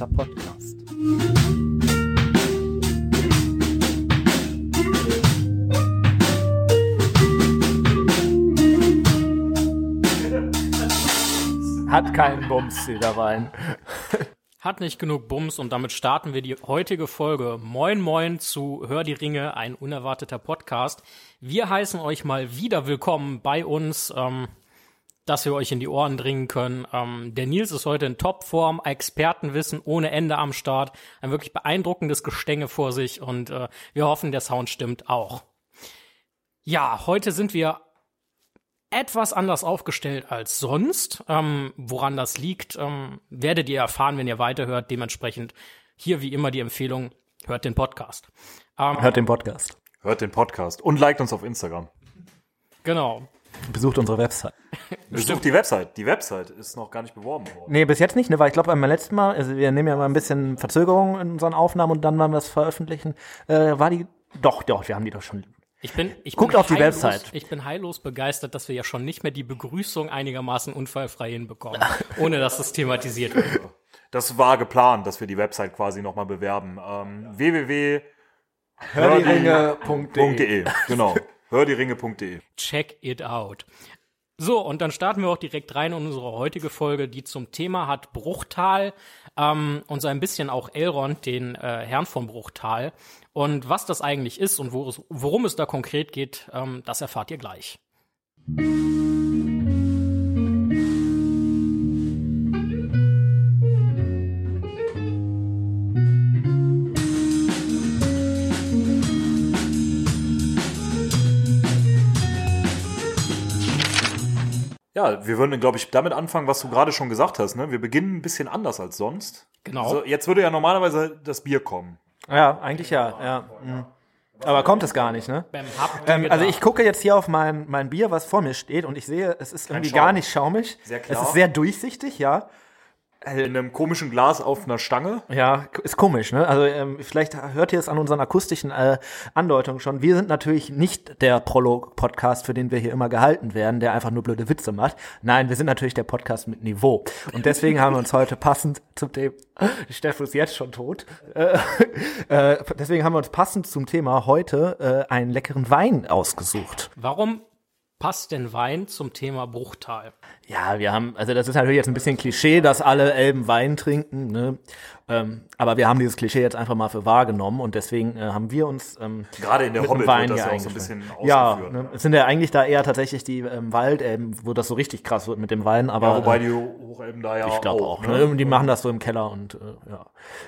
unerwarteter Podcast. Hat keinen Bums, der Wein. Hat nicht genug Bums und damit starten wir die heutige Folge. Moin Moin zu Hör die Ringe, ein unerwarteter Podcast. Wir heißen euch mal wieder willkommen bei uns, ähm, dass wir euch in die Ohren dringen können. Ähm, der Nils ist heute in Topform, Expertenwissen ohne Ende am Start, ein wirklich beeindruckendes Gestänge vor sich und äh, wir hoffen, der Sound stimmt auch. Ja, heute sind wir etwas anders aufgestellt als sonst. Ähm, woran das liegt, ähm, werdet ihr erfahren, wenn ihr weiterhört. Dementsprechend hier wie immer die Empfehlung, hört den Podcast. Ähm, Hört den Podcast. Hört den Podcast und liked uns auf Instagram. Genau. Besucht unsere Website. Besucht die Website. Die Website ist noch gar nicht beworben worden. Nee, bis jetzt nicht, ne, weil ich glaube, beim letzten Mal, also wir nehmen ja mal ein bisschen Verzögerung in unseren Aufnahmen und dann, wenn wir es veröffentlichen, äh, war die, doch, doch, wir haben die doch schon. Ich bin, ich Guckt bin auf die heillos, Website. Ich bin heillos begeistert, dass wir ja schon nicht mehr die Begrüßung einigermaßen unfallfrei hinbekommen, ohne dass das thematisiert wird. Das war geplant, dass wir die Website quasi nochmal bewerben. Ähm, www.hördieringe.de Hördieringe.de. Genau. Hördieringe.de Check it out. So, und dann starten wir auch direkt rein in unsere heutige Folge, die zum Thema hat Bruchtal ähm, und so ein bisschen auch Elrond, den äh, Herrn von Bruchtal. Und was das eigentlich ist und wo es, worum es da konkret geht, ähm, das erfahrt ihr gleich. Ja, wir würden, glaube ich, damit anfangen, was du gerade schon gesagt hast. Ne? Wir beginnen ein bisschen anders als sonst. Genau. Also jetzt würde ja normalerweise das Bier kommen. Ja, eigentlich ja, ja. mhm. Aber kommt es gar nicht, ne? Ähm, also ich gucke jetzt hier auf mein, mein Bier, was vor mir steht, und ich sehe, es ist irgendwie Schaum. gar nicht schaumig. Sehr Es klar. ist sehr durchsichtig, ja. In einem komischen Glas auf einer Stange. Ja, ist komisch, ne? Also ähm, vielleicht hört ihr es an unseren akustischen äh, Andeutungen schon. Wir sind natürlich nicht der Prolog-Podcast, für den wir hier immer gehalten werden, der einfach nur blöde Witze macht. Nein, wir sind natürlich der Podcast mit Niveau. Und deswegen haben wir uns heute passend zum Thema, Steffen ist jetzt schon tot, äh, äh, deswegen haben wir uns passend zum Thema heute äh, einen leckeren Wein ausgesucht. Warum passt denn Wein zum Thema Bruchtal? Ja, wir haben, also das ist natürlich jetzt ein bisschen Klischee, dass alle Elben Wein trinken, ne? Ähm, aber wir haben dieses Klischee jetzt einfach mal für wahr genommen und deswegen äh, haben wir uns ähm, Gerade in der Hobbit Wein wird das ja auch so ein bisschen. Ja, ausgeführt. ne? es sind ja eigentlich da eher tatsächlich die ähm, Waldelben, wo das so richtig krass wird mit dem Wein, aber Ja, wobei äh, die Hochelben da ja ich glaube auch. Ne? Ne? Die machen das so im Keller und äh, ja.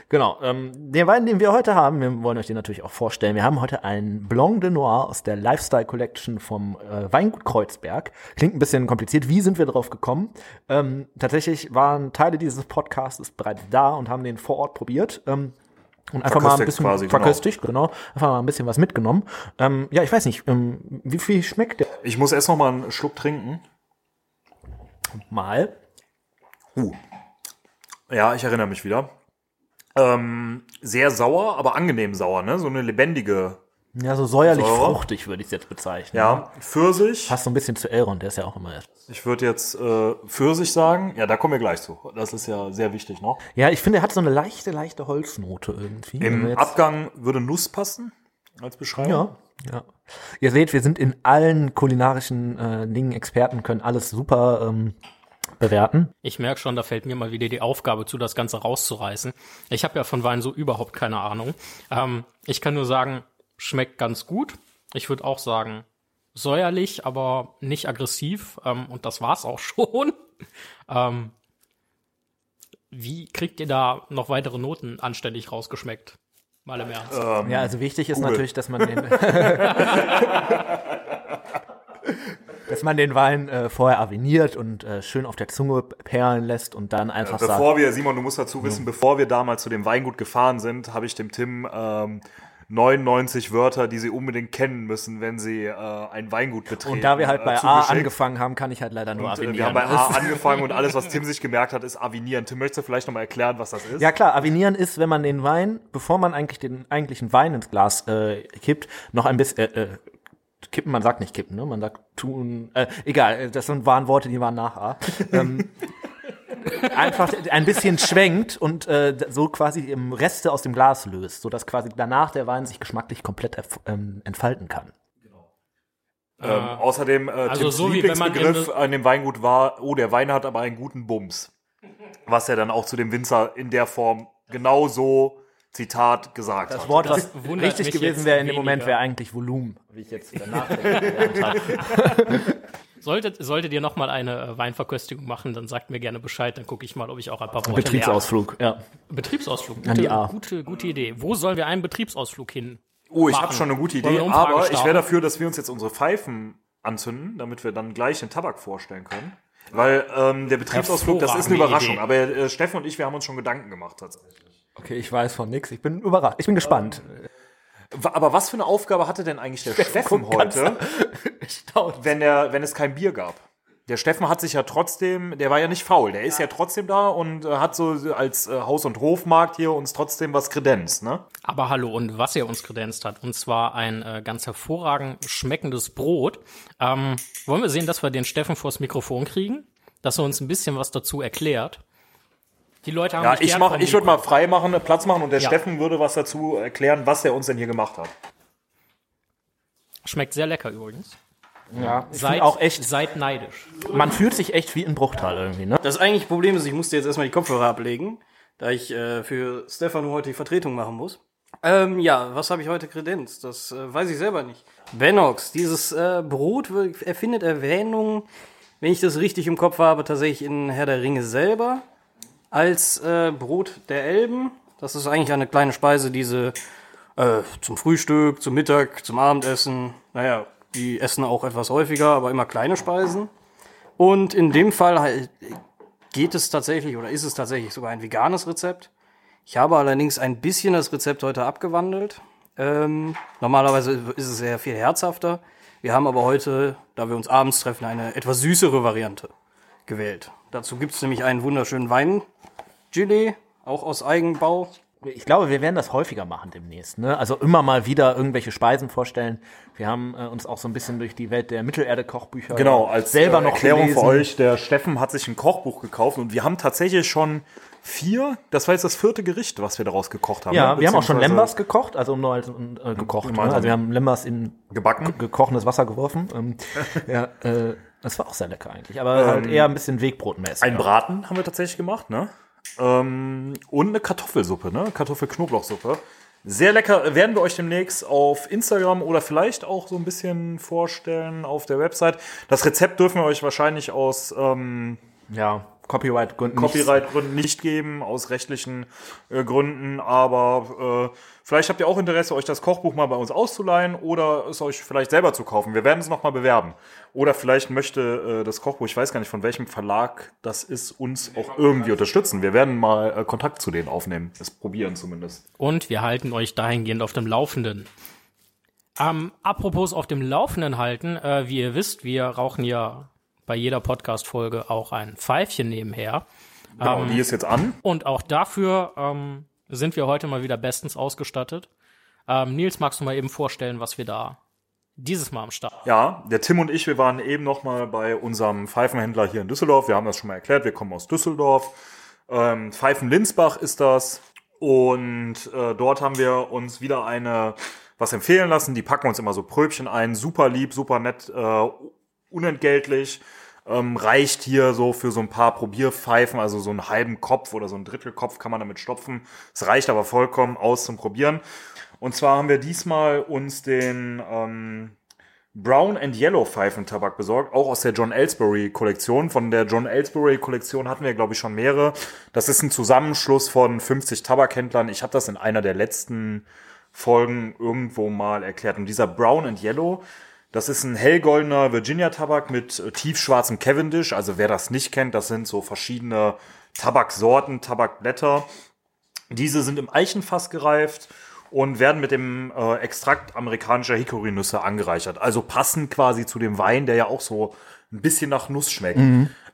Genau. Ähm, den Wein, den wir heute haben, wir wollen euch den natürlich auch vorstellen. Wir haben heute einen Blanc de Noir aus der Lifestyle Collection vom äh, Weingut Kreuzberg. Klingt ein bisschen kompliziert. Wie sind wir drauf gekommen? Ähm, tatsächlich waren Teile dieses Podcasts bereits da und haben den vor Ort probiert. Ähm, und einfach mal ein bisschen quasi, genau. verköstigt, genau. Einfach mal ein bisschen was mitgenommen. Ähm, ja, ich weiß nicht, ähm, wie viel schmeckt der Ich muss erst noch mal einen Schluck trinken. mal? Uh. Ja, ich erinnere mich wieder. Ähm, sehr sauer, aber angenehm sauer, ne? So eine lebendige. Ja, so säuerlich Säure. fruchtig würde ich es jetzt bezeichnen. Ja, Pfirsich. Passt so ein bisschen zu Elrond, der ist ja auch immer. Ich würde jetzt äh, Pfirsich sagen. Ja, da kommen wir gleich zu. Das ist ja sehr wichtig noch. Ja, ich finde, er hat so eine leichte, leichte Holznote irgendwie. Im Abgang würde Nuss passen als Beschreibung. Ja, ja. Ihr seht, wir sind in allen kulinarischen äh, Dingen Experten, können alles super ähm, bewerten. Ich merke schon, da fällt mir mal wieder die Aufgabe zu, das Ganze rauszureißen. Ich habe ja von Wein so überhaupt keine Ahnung. Ähm, ich kann nur sagen, schmeckt ganz gut. Ich würde auch sagen, säuerlich, aber nicht aggressiv. Ähm, und das war's auch schon. ähm, wie kriegt ihr da noch weitere Noten anständig rausgeschmeckt? Mal im Ernst. Ja, also wichtig ist Google. natürlich, dass man den dass man den Wein äh, vorher aviniert und äh, schön auf der Zunge perlen lässt und dann einfach sagt, Bevor wir, Simon, du musst dazu wissen, bevor wir damals zu dem Weingut gefahren sind, habe ich dem Tim ähm, 99 Wörter, die sie unbedingt kennen müssen, wenn sie äh, ein Weingut betreten. und da wir halt äh, bei A zugeschickt. angefangen haben, kann ich halt leider nur Und, äh, avinieren. wir haben bei A angefangen und alles, was Tim sich gemerkt hat, ist avinieren. Tim, möchtest du vielleicht nochmal erklären, was das ist? Ja klar, avinieren ist, wenn man den Wein, bevor man eigentlich den eigentlichen Wein ins Glas äh, kippt, noch ein bisschen äh, äh, kippen, man sagt nicht kippen, ne? Man sagt tun, äh, egal, äh, das sind, waren Worte, die waren nach A. ähm, einfach ein bisschen schwenkt und äh, so quasi im Reste aus dem Glas löst, sodass quasi danach der Wein sich geschmacklich komplett ähm, entfalten kann. Ähm, außerdem, äh, also Tims so wie wenn man Lieblingsbegriff in- an dem Weingut war, oh, der Wein hat aber einen guten Bums. Was er dann auch zu dem Winzer in der Form genau so, Zitat, gesagt Das hat. Wort, Das was wundert richtig gewesen wäre in dem Moment, weniger. wäre eigentlich Volumen, wie ich jetzt wieder nachdenke. Solltet, solltet ihr noch mal eine äh, Weinverköstigung machen, dann sagt mir gerne Bescheid, dann gucke ich mal, ob ich auch ein paar Worte Betriebsausflug, ja. Betriebsausflug. An die Gute, A. gute, gute Idee. Wo sollen wir einen Betriebsausflug hin? Oh, ich habe schon eine gute Idee, aber ich starten? wäre dafür, dass wir uns jetzt unsere Pfeifen anzünden, damit wir dann gleich den Tabak vorstellen können. Weil ähm, der Betriebsausflug, das ist eine Überraschung. Idee. Aber äh, Steffen und ich, wir haben uns schon Gedanken gemacht tatsächlich. Okay, ich weiß von nix. Ich bin überrascht. Ich bin gespannt. Wa- Aber was für eine Aufgabe hatte denn eigentlich der Steffen ganz heute, wenn, der, wenn es kein Bier gab? Der Steffen hat sich ja trotzdem, der war ja nicht faul, der ist ja trotzdem da und äh, hat so als äh, Haus- und Hofmarkt hier uns trotzdem was kredenzt, ne? Aber hallo, und was er uns kredenzt hat, und zwar ein äh, ganz hervorragend schmeckendes Brot. Ähm, wollen wir sehen, dass wir den Steffen vors Mikrofon kriegen? Dass er uns ein bisschen was dazu erklärt. Die Leute haben Ja, ich mach, ich würde mal frei machen, Platz machen und der Ja. Steffen würde was dazu erklären, was er uns denn hier gemacht hat. Schmeckt sehr lecker übrigens. Ja, Seid auch echt, Seid neidisch. man fühlt sich echt wie in Bruchtal irgendwie, ne? Das eigentliche Problem ist, ich musste jetzt erstmal die Kopfhörer ablegen, da ich äh, für Stefano heute die Vertretung machen muss. Ähm, ja, was habe ich heute kredenzt? Das äh, weiß ich selber nicht. Benox, dieses äh, Brot wird- erfindet Erwähnung, wenn ich das richtig im Kopf habe, tatsächlich in Herr der Ringe selber, als äh, Brot der Elben. Das ist eigentlich eine kleine Speise, diese äh, zum Frühstück, zum Mittag, zum Abendessen. Naja, die essen auch etwas häufiger, aber immer kleine Speisen. Und in dem Fall geht es tatsächlich oder ist es tatsächlich sogar ein veganes Rezept. Ich habe allerdings ein bisschen das Rezept heute abgewandelt. Ähm, normalerweise ist es sehr viel herzhafter. Wir haben aber heute, da wir uns abends treffen, eine etwas süßere Variante gewählt. Dazu gibt es nämlich einen wunderschönen Weingelee, auch aus Eigenbau. Ich glaube, wir werden das häufiger machen demnächst. Ne? Also immer mal wieder irgendwelche Speisen vorstellen. Wir haben äh, uns auch so ein bisschen durch die Welt der Mittelerde-Kochbücher Genau, als selber äh, noch Erklärung gelesen. für euch, der Steffen hat sich ein Kochbuch gekauft und wir haben tatsächlich schon vier, das war jetzt das vierte Gericht, was wir daraus gekocht haben. Ja, ne? wir haben auch schon Lembas gekocht, also nur als, äh, gekocht. Ne? Also wir haben Lembas in Gebacken. gekochenes Wasser geworfen. Ähm, ja, äh, das war auch sehr lecker eigentlich, aber halt eher ein bisschen Wegbrotmäßig. Ein Braten haben wir tatsächlich gemacht, ne? Ähm, und eine Kartoffelsuppe, ne? Kartoffel-Knoblauchsuppe. Sehr lecker, werden wir euch demnächst auf Instagram oder vielleicht auch so ein bisschen vorstellen auf der Website. Das Rezept dürfen wir euch wahrscheinlich aus ähm, ja, Copyright-Gründen. nicht- Copyright-Gründen nicht geben, aus rechtlichen äh, Gründen, aber äh, vielleicht habt ihr auch Interesse, euch das Kochbuch mal bei uns auszuleihen oder es euch vielleicht selber zu kaufen. Wir werden es nochmal bewerben. Oder vielleicht möchte äh, das Kochbuch, ich weiß gar nicht von welchem Verlag das ist, uns auch irgendwie unterstützen. Wir werden mal äh, Kontakt zu denen aufnehmen. Es probieren zumindest. Und wir halten euch dahingehend auf dem Laufenden. Ähm, apropos auf dem Laufenden halten, äh, wie ihr wisst, wir rauchen ja bei jeder Podcast-Folge auch ein Pfeifchen nebenher. Genau, die ist jetzt an. Und auch dafür ähm, sind wir heute mal wieder bestens ausgestattet. Ähm, Nils, magst du mal eben vorstellen, was wir da dieses Mal am Start haben? Ja, der Tim und ich, wir waren eben noch mal bei unserem Pfeifenhändler hier in Düsseldorf. Wir haben das schon mal erklärt, wir kommen aus Düsseldorf. Ähm, Pfeifen Linsbach ist das. Und äh, dort haben wir uns wieder eine was empfehlen lassen. Die packen uns immer so Pröbchen ein. Super lieb, super nett, äh, unentgeltlich. Ähm, reicht hier so für so ein paar Probierpfeifen, also so einen halben Kopf oder so einen Drittelkopf kann man damit stopfen. Es reicht aber vollkommen aus zum Probieren. Und zwar haben wir diesmal uns den ähm, Brown and Yellow Pfeifentabak besorgt, auch aus der John Ellsbury Kollektion. Von der John Ellsbury Kollektion hatten wir, glaube ich, schon mehrere. Das ist ein Zusammenschluss von 50 Tabakhändlern. Ich habe das in einer der letzten Folgen irgendwo mal erklärt. Und dieser Brown and Yellow, das ist ein hellgoldener Virginia-Tabak mit äh, tiefschwarzem Cavendish. Also wer das nicht kennt, das sind so verschiedene Tabaksorten, Tabakblätter. Diese sind im Eichenfass gereift und werden mit dem äh, Extrakt amerikanischer Hickory-Nüsse angereichert. Also passen quasi zu dem Wein, der ja auch so ein bisschen nach Nuss schmeckt.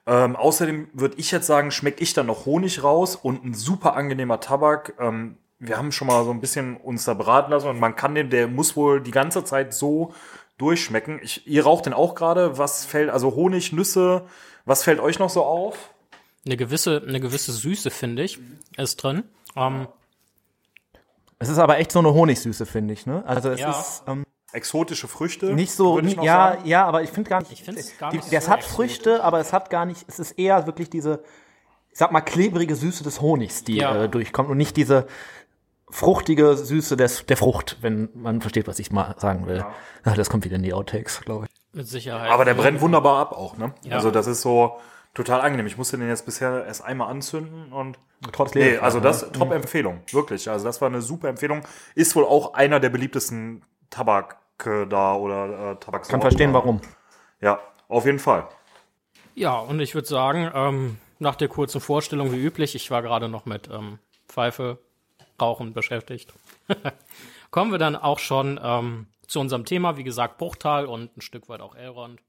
Ähm, außerdem würde ich jetzt sagen, schmeckt ich dann noch Honig raus und ein super angenehmer Tabak. Ähm, wir haben schon mal so ein bisschen uns da beraten lassen und man kann den, der muss wohl die ganze Zeit so durchschmecken. Ich, ihr raucht den auch gerade. Was fällt, also Honig, Nüsse, was fällt euch noch so auf? eine gewisse, eine gewisse Süße, finde ich, ist drin. Ähm, Es ist aber echt so eine Honigsüße, finde ich, ne? Also es Ja. ist ähm, Exotische Früchte. nicht so, würde ich noch ja, sagen. ja, aber ich finde gar nicht, Ich find's gar die, nicht das so hat exotisch. Früchte, aber es hat gar nicht, es ist eher wirklich diese, ich sag mal, klebrige Süße des Honigs, die Ja. äh, durchkommt und nicht diese fruchtige Süße des, der Frucht, wenn man versteht, was ich mal sagen will. Ach, das kommt wieder in die Outtakes, glaube ich. mit Sicherheit. Aber der brennt wunderbar ab auch, ne? Ja. Also das ist so total angenehm. Ich musste den jetzt bisher erst einmal anzünden und Trotz Nee, also das ne? Top-Empfehlung, wirklich. Also das war eine super Empfehlung. Ist wohl auch einer der beliebtesten Tabake da oder äh, Tabaksorten. Kann verstehen, warum. Ja, auf jeden Fall. Ja, und ich würde sagen, ähm, nach der kurzen Vorstellung wie üblich, ich war gerade noch mit ähm, Pfeife, Rauchen beschäftigt, kommen wir dann auch schon ähm, zu unserem Thema, wie gesagt, Bruchtal und ein Stück weit auch Elrond.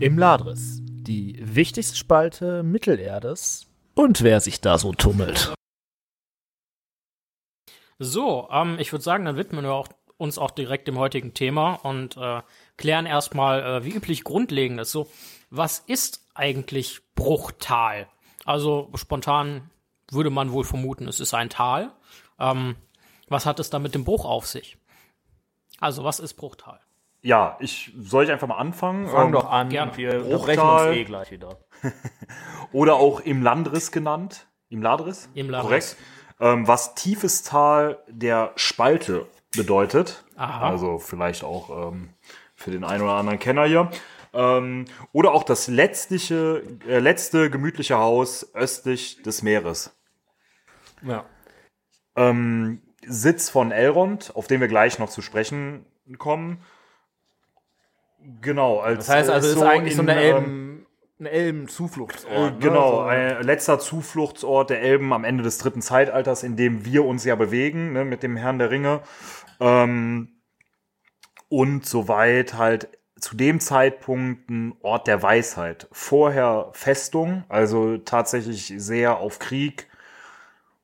Im Ladris, die wichtigste Spalte Mittelerdes und wer sich da so tummelt. So, ähm, ich würde sagen, dann widmen wir auch, uns auch direkt dem heutigen Thema und äh, klären erstmal, äh, wie üblich, Grundlegendes. So, was ist eigentlich Bruchtal? Also spontan würde man wohl vermuten, es ist ein Tal. Ähm, was hat es da mit dem Bruch auf sich? Also, was ist Bruchtal? Ja, ich soll ich einfach mal anfangen. Fang Ähm, doch an, gerne. wir unterbrechen uns eh gleich wieder. Oder auch im Landriss genannt. Im Ladriss? Im Ladriss. Korrekt. Ähm, was tiefes Tal der Spalte bedeutet. Aha. Also vielleicht auch ähm, für den einen oder anderen Kenner hier. Ähm, oder auch das letztliche, äh, letzte gemütliche Haus östlich des Meeres. Ja. Ähm, Sitz von Elrond, auf den wir gleich noch zu sprechen kommen. Genau, als Das heißt also, es ist eigentlich so in, eine ähm, Elben, eine Elben-Zufluchtsort. Äh, ne? genau, So. ein letzter Zufluchtsort der Elben am Ende des dritten Zeitalters, in dem wir uns ja bewegen, ne, mit dem Herrn der Ringe. Ähm, und soweit halt zu dem Zeitpunkt ein Ort der Weisheit. Vorher Festung, also tatsächlich sehr auf Krieg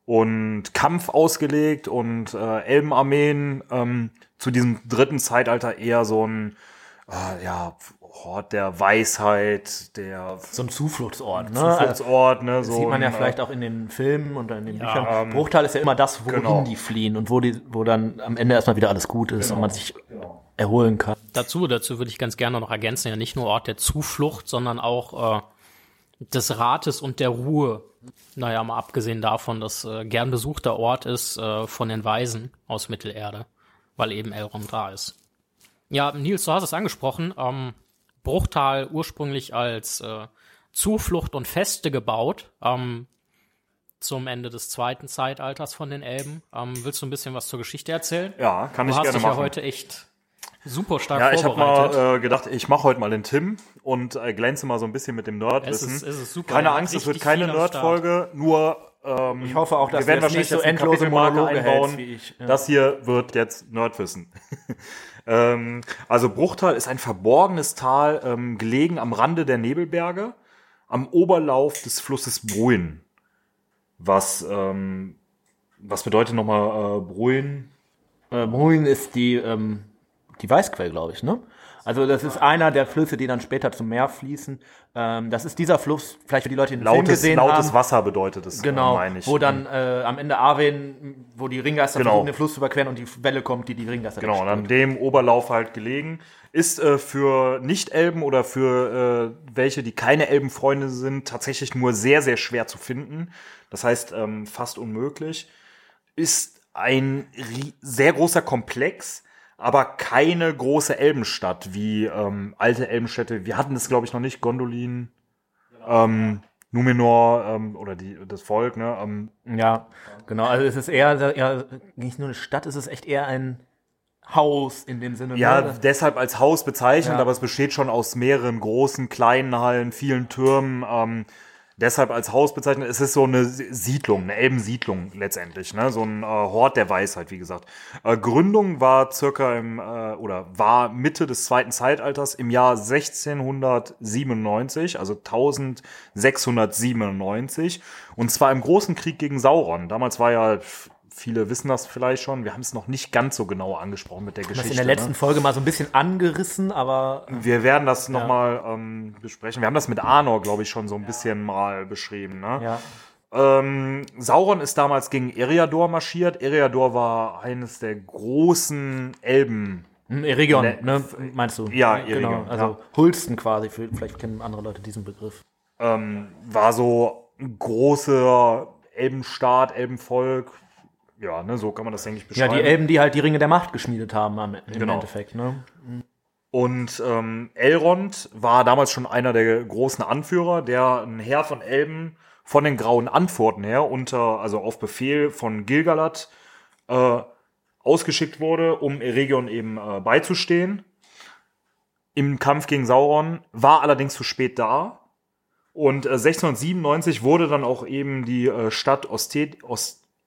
und Kampf ausgelegt und äh, Elbenarmeen ähm, zu diesem dritten Zeitalter eher so ein äh, ja, Ort der Weisheit, der so ein Zufluchtsort. Ne? Zufluchtsort, ne? das So sieht man ja ein, vielleicht äh, auch in den Filmen und in den Ja, Büchern. ähm, Bruchtal ist ja immer das, wohin genau. die fliehen und wo, die, wo dann am Ende erstmal wieder alles gut ist und man sich erholen kann. Dazu, dazu würde ich ganz gerne noch ergänzen, ja nicht nur Ort der Zuflucht, sondern auch äh, des Rates und der Ruhe. Naja, mal abgesehen davon, dass äh, gern besuchter Ort ist äh, von den Weisen aus Mittelerde, weil eben Elrond da ist. Ja, Nils, du hast es angesprochen. Ähm, Bruchtal ursprünglich als äh, Zuflucht und Feste gebaut. Ähm, zum Ende des zweiten Zeitalters von den Elben. Ähm, willst du ein bisschen was zur Geschichte erzählen? Ja, kann Du ich hast gerne dich ja machen. heute echt super stark ja, ich habe mal äh, gedacht, ich mache heute mal den Tim und äh, glänze mal so ein bisschen mit dem Es Nerdwissen. ist- es ist super. Keine hat Angst, es wird keine Nerd-Folge, nur ähm, Ich hoffe auch, dass wir werden wahrscheinlich nicht so endlose Monologe einbauen. wie ich. Ja. Das hier wird jetzt Nerdwissen. ähm, also Bruchtal ist ein verborgenes Tal, ähm, gelegen am Rande der Nebelberge, am Oberlauf des Flusses Bruin. Was, ähm, was bedeutet nochmal äh, Bruin? Äh, Bruin ist die, ähm, die Weißquell, glaube ich, ne? Also das ist einer der Flüsse, die dann später zum Meer fließen. Ähm, das ist dieser Fluss, vielleicht für die Leute, die den Film Lautes, gesehen lautes haben. Wasser bedeutet es, Genau, meine ich. wo dann äh, am Ende Arwen, wo die Ringgeister Genau. versuchen, den Fluss zu überqueren und die Welle kommt, die die Ringgeister Genau, und an dem Oberlauf halt gelegen. Ist äh, für Nicht-Elben oder für äh, welche, die keine Elbenfreunde sind, tatsächlich nur sehr, sehr schwer zu finden. Das heißt, ähm, fast unmöglich. Ist ein sehr großer Komplex, aber keine große Elbenstadt wie ähm, alte Elbenstädte. Wir hatten es, glaube ich, noch nicht. Gondolin, ähm, Numenor ähm, oder die, das Volk, ne? Ähm, Ja, genau. Also es ist eher, eher nicht nur eine Stadt, es ist echt eher ein, Haus in dem Sinne. Ja, ne? deshalb als Haus bezeichnet, Ja. aber es besteht schon aus mehreren großen, kleinen Hallen, vielen Türmen. Ähm, deshalb als Haus bezeichnet. Es ist so eine Siedlung, eine Elbensiedlung letztendlich, ne? So ein äh, Hort der Weisheit, wie gesagt. Äh, Gründung war circa im äh, oder war Mitte des zweiten Zeitalters im Jahr 1697, also 1697 und zwar im großen Krieg gegen Sauron. Damals war ja Viele wissen das vielleicht schon. Wir haben es noch nicht ganz so genau angesprochen mit der das Geschichte. in der letzten ne? Folge mal so ein bisschen angerissen, aber Wir werden das nochmal ähm, besprechen. Wir haben das mit Arnor, glaube ich, schon so ein bisschen mal beschrieben. Ne? ja. Ähm, Sauron ist damals gegen Eriador marschiert. Eriador war eines der großen Elben. Hm, Eregion, Ne- ne, meinst du? Ja, genau. Eregion, Also ja. Hulsten quasi. Vielleicht kennen andere Leute diesen Begriff. Ähm, war so ein großer Elbenstaat, Elbenvolk. Ja, ne, so kann man das, denke ich, Ja, beschreiben. die Elben, die halt die Ringe der Macht geschmiedet haben am, im Genau. Endeffekt. Ne? Und ähm, Elrond war damals schon einer der großen Anführer, der ein Heer von Elben von den Grauen Antworten her unter, also auf Befehl von Gilgalad äh, ausgeschickt wurde, um Eregion eben äh, beizustehen. Im Kampf gegen Sauron war allerdings zu spät da. Und äh, 1697 wurde dann auch eben die äh, Stadt Osted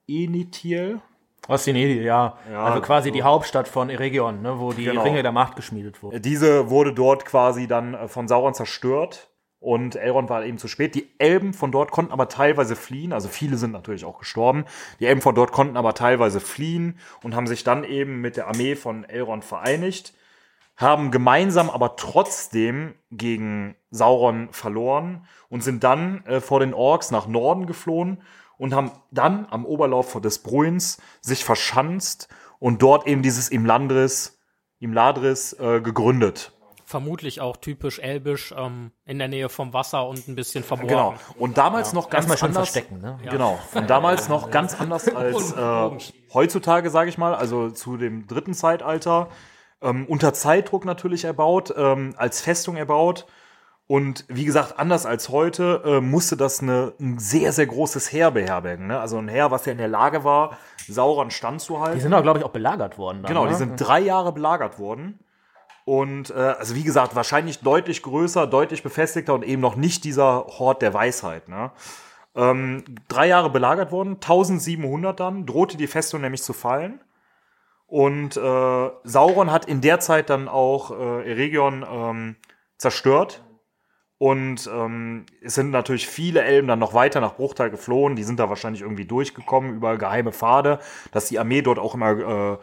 Ostenitiel, Ostinedi, ja. Ja, Also quasi so. die Hauptstadt von Eregion, ne, wo die Genau. Ringe der Macht geschmiedet wurden. Diese wurde dort quasi dann äh, von Sauron zerstört und Elrond war eben zu spät. Die Elben von dort konnten aber teilweise fliehen, also viele sind natürlich auch gestorben. Die Elben von dort konnten aber teilweise fliehen und haben sich dann eben mit der Armee von Elrond vereinigt, haben gemeinsam aber trotzdem gegen Sauron verloren und sind dann äh, vor den Orks nach Norden geflohen und haben dann am Oberlauf des Bruins sich verschanzt und dort eben dieses Imlandris, Imladris äh, gegründet. Vermutlich auch typisch elbisch ähm, in der Nähe vom Wasser und ein bisschen verborgen. Genau. Und damals noch ganz Erstmal schon anders. verstecken, ne? Genau. Und damals noch ganz anders als äh, heutzutage, sage ich mal, also zu dem dritten Zeitalter. Ähm, unter Zeitdruck natürlich erbaut, ähm, als Festung erbaut. Und wie gesagt, anders als heute äh, musste das eine, ein sehr, sehr großes Heer beherbergen. Ne? Also ein Heer, was ja in der Lage war, Sauron standzuhalten. Die sind auch, glaube ich, auch belagert worden. Dann, Genau, ne? die sind drei Jahre belagert worden. Und äh, also wie gesagt, wahrscheinlich deutlich größer, deutlich befestigter und eben noch nicht dieser Hort der Weisheit. Ne? Ähm, drei Jahre belagert worden, 1700 dann, drohte die Festung nämlich zu fallen. Und äh, Sauron hat in der Zeit dann auch äh, Eregion ähm, zerstört. Und ähm, es sind natürlich viele Elben dann noch weiter nach Bruchtal geflohen. Die sind da wahrscheinlich irgendwie durchgekommen über geheime Pfade, dass die Armee dort auch immer äh,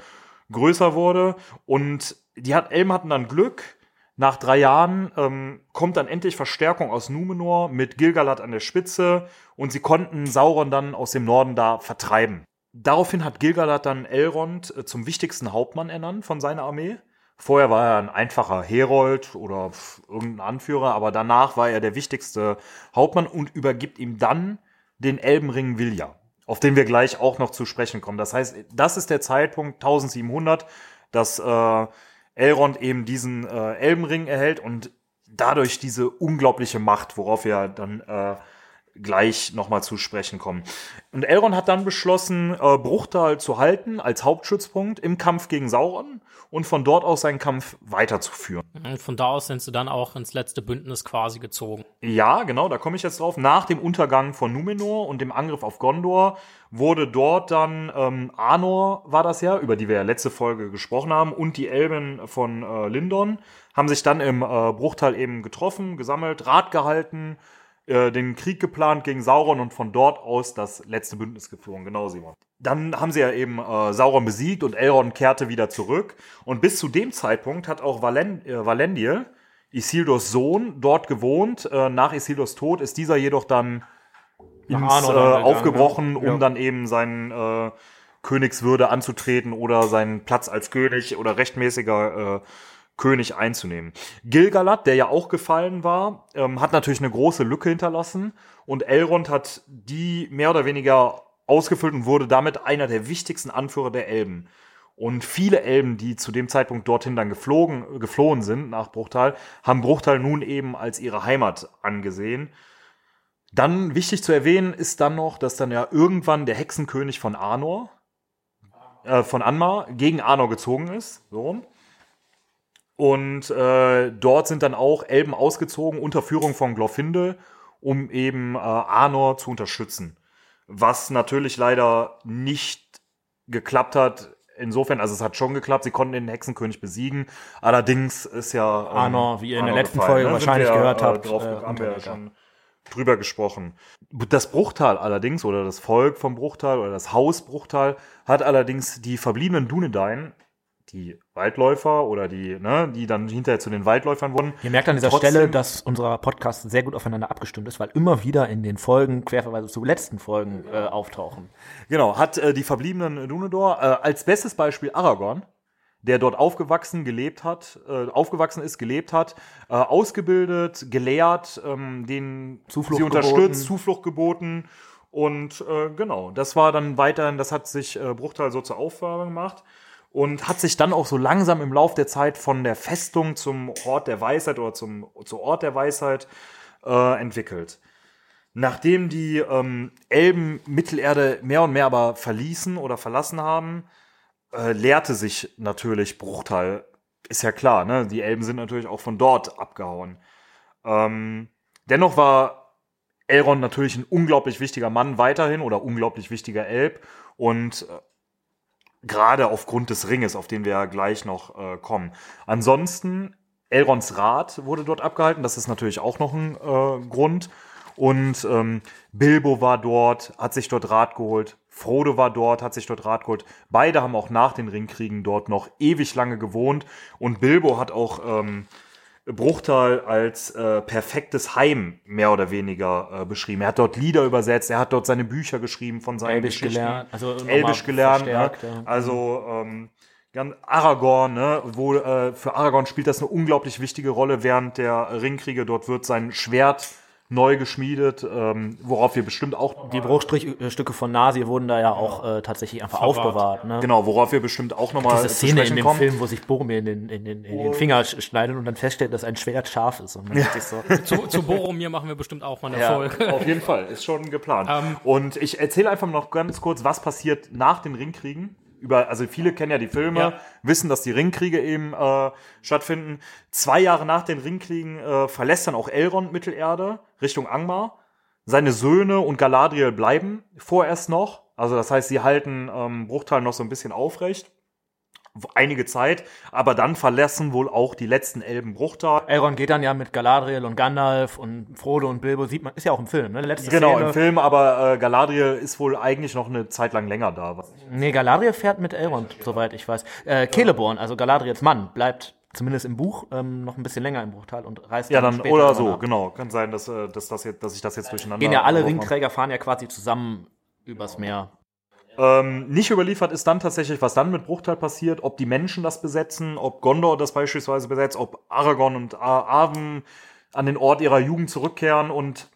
größer wurde. Und die hat, Elben hatten dann Glück. Nach drei Jahren ähm, kommt dann endlich Verstärkung aus Numenor mit Gilgalad an der Spitze und sie konnten Sauron dann aus dem Norden da vertreiben. Daraufhin hat Gilgalad dann Elrond äh, zum wichtigsten Hauptmann ernannt von seiner Armee. Vorher war er ein einfacher Herold oder irgendein Anführer, aber danach war er der wichtigste Hauptmann und übergibt ihm dann den Elbenring Vilja, auf den wir gleich auch noch zu sprechen kommen. Das heißt, das ist der Zeitpunkt 1700, dass äh, Elrond eben diesen äh, Elbenring erhält und dadurch diese unglaubliche Macht, worauf wir dann äh, gleich nochmal zu sprechen kommen. Und Elrond hat dann beschlossen, äh, Bruchtal zu halten als Hauptstützpunkt im Kampf gegen Sauron und von dort aus seinen Kampf weiterzuführen. Und von da aus sind sie dann auch ins letzte Bündnis quasi gezogen. Ja, genau, da komme ich jetzt drauf. Nach dem Untergang von Numenor und dem Angriff auf Gondor wurde dort dann ähm, Arnor, war das ja, über die wir ja letzte Folge gesprochen haben, und die Elben von äh, Lindon haben sich dann im äh, Bruchtal eben getroffen, gesammelt, Rat gehalten, äh, den Krieg geplant gegen Sauron und von dort aus das letzte Bündnis geflogen. Genau, Simon. Dann haben sie ja eben äh, Sauron besiegt und Elrond kehrte wieder zurück. Und bis zu dem Zeitpunkt hat auch Valen äh, Valendil, Isildurs Sohn, dort gewohnt. Äh, nach Isildurs Tod ist dieser jedoch dann ins, äh, gegangen, aufgebrochen, ne? um Ja. dann eben seinen Königswürde anzutreten oder seinen Platz als König oder rechtmäßiger äh, König einzunehmen. Gilgalad, der ja auch gefallen war, ähm, hat natürlich eine große Lücke hinterlassen und Elrond hat die mehr oder weniger ausgefüllt und wurde damit einer der wichtigsten Anführer der Elben. Und viele Elben, die zu dem Zeitpunkt dorthin dann geflogen, geflohen sind nach Bruchtal, haben Bruchtal nun eben als ihre Heimat angesehen. Dann wichtig zu erwähnen ist dann noch, dass dann ja irgendwann der Hexenkönig von Arnor, äh, von Anmar gegen Arnor gezogen ist. So. Und äh, dort sind dann auch Elben ausgezogen unter Führung von Glorfindel, um eben äh, Arnor zu unterstützen. Was natürlich leider nicht geklappt hat. Insofern, also es hat schon geklappt, sie konnten den Hexenkönig besiegen. Allerdings ist ja ähm, Arnor, wie ihr in der Arnor letzten gefallen, Folge ne? wahrscheinlich wir, gehört äh, habt, Drauf, äh, haben wir ja schon drüber gesprochen. Das Bruchtal allerdings, oder das Volk vom Bruchtal, oder das Haus Bruchtal, hat allerdings die verbliebenen Dunedain, die Waldläufer oder die, ne, die dann hinterher zu den Waldläufern wurden. Ihr merkt an dieser Trotzdem- Stelle, dass unser Podcast sehr gut aufeinander abgestimmt ist, weil immer wieder in den Folgen, querverweise zu letzten Folgen, äh, auftauchen. Genau, hat äh, die verbliebenen Dunedor äh, als bestes Beispiel Aragorn, der dort aufgewachsen, gelebt hat, äh, aufgewachsen ist, gelebt hat, äh, ausgebildet, gelehrt, ähm, den Zuflucht sie unterstützt, geboten. Zuflucht geboten und äh, genau, das war dann weiterhin, das hat sich äh, Bruchteil so zur Aufgabe gemacht und hat sich dann auch so langsam im Lauf der Zeit von der Festung zum Ort der Weisheit oder zum, zu Ort der Weisheit äh, entwickelt. Nachdem die ähm, Elben Mittelerde mehr und mehr aber verließen oder verlassen haben, äh, lehrte sich natürlich Bruchteil. Ist ja klar, ne? Die Elben sind natürlich auch von dort abgehauen. Ähm, dennoch war Elrond natürlich ein unglaublich wichtiger Mann weiterhin oder unglaublich wichtiger Elb und äh, gerade aufgrund des Ringes, auf den wir ja gleich noch äh, kommen. Ansonsten, Elronds Rat wurde dort abgehalten, das ist natürlich auch noch ein äh, Grund. Und ähm, Bilbo war dort, hat sich dort Rat geholt. Frodo war dort, hat sich dort Rat geholt. Beide haben auch nach den Ringkriegen dort noch ewig lange gewohnt. Und Bilbo hat auch ähm, Bruchtal als äh, perfektes Heim mehr oder weniger äh, beschrieben. Er hat dort Lieder übersetzt, er hat dort seine Bücher geschrieben von seinen Elbisch Geschichten. gelernt, also Elbisch gelernt. Ne? ja. Also ähm, Aragorn, ne? wo äh, für Aragorn spielt das eine unglaublich wichtige Rolle während der Ringkriege. Dort wird sein Schwert neu geschmiedet, ähm, worauf wir bestimmt auch Die Bruchstücke von Nasi wurden da ja auch äh, tatsächlich einfach aufbewahrt. Ne? genau, worauf wir bestimmt auch nochmal Diese zu Szene in dem kommen. Film, wo sich Boromir in den, in den, in den Finger sch- schneidet und dann feststellt, dass ein Schwert scharf ist. Und sich so, Zu, zu Boromir machen wir bestimmt auch mal eine Ja, Folge. auf jeden Fall, ist schon geplant. Ähm, und ich erzähle einfach noch ganz kurz, was passiert nach den Ringkriegen. Über, also viele kennen ja die Filme, Ja. wissen, dass die Ringkriege eben äh, stattfinden. Zwei Jahre nach den Ringkriegen äh, verlässt dann auch Elrond Mittelerde Richtung Angmar. Seine Söhne und Galadriel bleiben vorerst noch. Also das heißt, sie halten ähm, Bruchteil noch so ein bisschen aufrecht. Einige Zeit, aber dann verlassen wohl auch die letzten Elben Bruchtal. Elrond geht dann ja mit Galadriel und Gandalf und Frodo und Bilbo, sieht man, ist ja auch im Film, ne? Letzte Genau, Szene. im Film, aber äh, Galadriel ist wohl eigentlich noch eine Zeit lang länger da. Was Nee, Galadriel fährt mit Elrond, soweit ich weiß. Äh, Celeborn, also Galadriels Mann, bleibt zumindest im Buch ähm, noch ein bisschen länger im Bruchtal und reist ja, dann später oder so, nach. genau. Kann sein, dass, äh, dass, das jetzt, dass ich das jetzt durcheinander. Gehen ja alle Ringträger fahren ja quasi zusammen übers Meer. Ähm, nicht überliefert ist dann tatsächlich, was dann mit Bruchteil passiert, ob die Menschen das besetzen, ob Gondor das beispielsweise besetzt, ob Aragorn und Arwen an den Ort ihrer Jugend zurückkehren und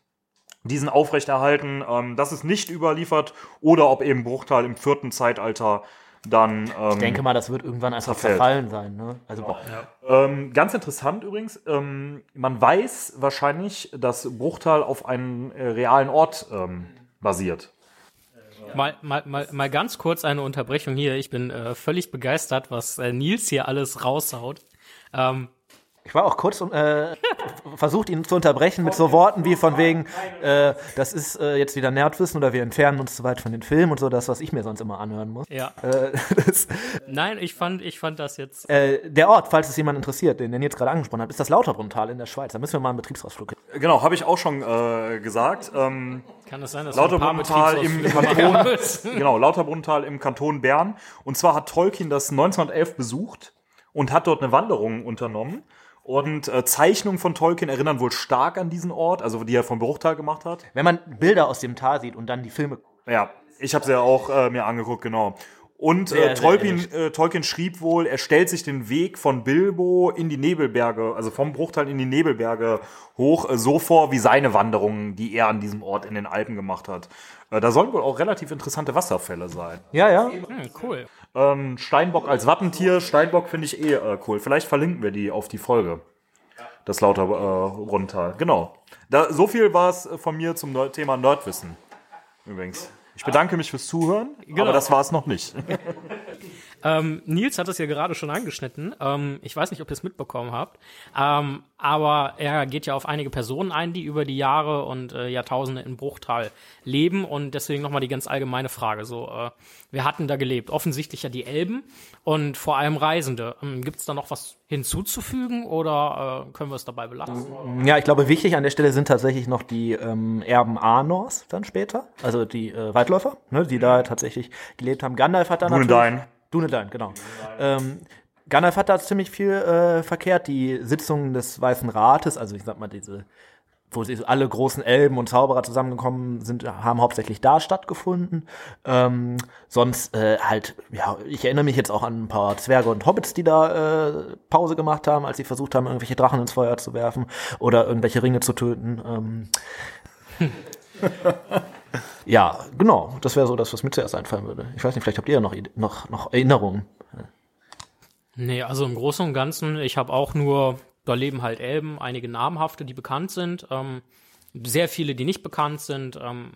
diesen aufrechterhalten. Ähm, das ist nicht überliefert oder ob eben Bruchteil im vierten Zeitalter dann. Ähm, Ich denke mal, das wird irgendwann einfach Zerfällt. zerfallen sein. Ne? Also Ähm, ganz interessant übrigens, ähm, man weiß wahrscheinlich, dass Bruchtal auf einen äh, realen Ort ähm, basiert. Mal, mal, mal, mal ganz kurz eine Unterbrechung hier. Ich bin äh, völlig begeistert, was äh, Nils hier alles raushaut. Ähm, Ich war auch kurz äh, versucht, ihn zu unterbrechen mit so Worten wie von wegen, äh, das ist äh, jetzt wieder Nerdwissen oder wir entfernen uns zu weit von den Filmen und so, das, was ich mir sonst immer anhören muss. ja. Äh, das, Nein, ich fand, ich fand das jetzt. äh, der Ort, falls es jemand interessiert, den, den ihr jetzt gerade angesprochen habt, ist das Lauterbrunntal in der Schweiz. Da müssen wir mal einen Betriebsausflug hin. Genau, habe ich auch schon äh, gesagt. Ähm, Kann es sein, dass Lauterbrunnental im Kanton, genau, Lauterbrunnental im Kanton Bern. Und zwar hat Tolkien das 1911 besucht und hat dort eine Wanderung unternommen. Und äh, Zeichnungen von Tolkien erinnern wohl stark an diesen Ort, also die er von Bruchtal gemacht hat. Wenn man Bilder aus dem Tal sieht und dann die Filme Ja, ich habe sie ja auch äh, mir angeguckt, genau. Und Sehr, äh, sehr Tolkien, äh, Tolkien schrieb wohl, er stellt sich den Weg von Bilbo in die Nebelberge, also vom Bruchteil in die Nebelberge hoch, äh, so vor wie seine Wanderungen, die er an diesem Ort in den Alpen gemacht hat. Äh, da sollen wohl auch relativ interessante Wasserfälle sein. Ja, ja. Hm, cool. Ähm, Steinbock als Wappentier, Steinbock finde ich eh äh, cool. Vielleicht verlinken wir die auf die Folge. Das lauter äh, Rundtal. Genau. Da, so viel war es von mir zum Thema Nerdwissen. Übrigens. Ich bedanke mich fürs Zuhören, aber das war es noch nicht. Ähm, Nils hat es ja gerade schon angeschnitten. Ähm, ich weiß nicht, ob ihr es mitbekommen habt. Ähm, aber er geht ja auf einige Personen ein, die über die Jahre und äh, Jahrtausende in Bruchtal leben. Und deswegen nochmal die ganz allgemeine Frage. So, äh, wer hatten da gelebt? Offensichtlich ja die Elben und vor allem Reisende. Ähm, Gibt es da noch was hinzuzufügen oder äh, können wir es dabei belassen? Ja, ich glaube, wichtig an der Stelle sind tatsächlich noch die ähm, Erben Arnors dann später, also die äh, Waldläufer, ne, die da tatsächlich gelebt haben. Gandalf hat da Dunedain. Dunedain, genau. Ähm, Gandalf hat da ziemlich viel äh, verkehrt. Die Sitzungen des Weißen Rates, also ich sag mal diese, wo alle großen Elben und Zauberer zusammengekommen sind, haben hauptsächlich da stattgefunden. Ähm, sonst äh, halt, ja, ich erinnere mich jetzt auch an ein paar Zwerge und Hobbits, die da äh, Pause gemacht haben, als sie versucht haben, irgendwelche Drachen ins Feuer zu werfen oder irgendwelche Ringe zu töten. Ähm, ja, genau. Das wäre so das, was mir zuerst einfallen würde. Ich weiß nicht, vielleicht habt ihr ja noch, noch, noch Erinnerungen. Nee, also im Großen und Ganzen, ich habe auch nur, da leben halt Elben, einige namhafte, die bekannt sind, ähm, sehr viele, die nicht bekannt sind. Ähm,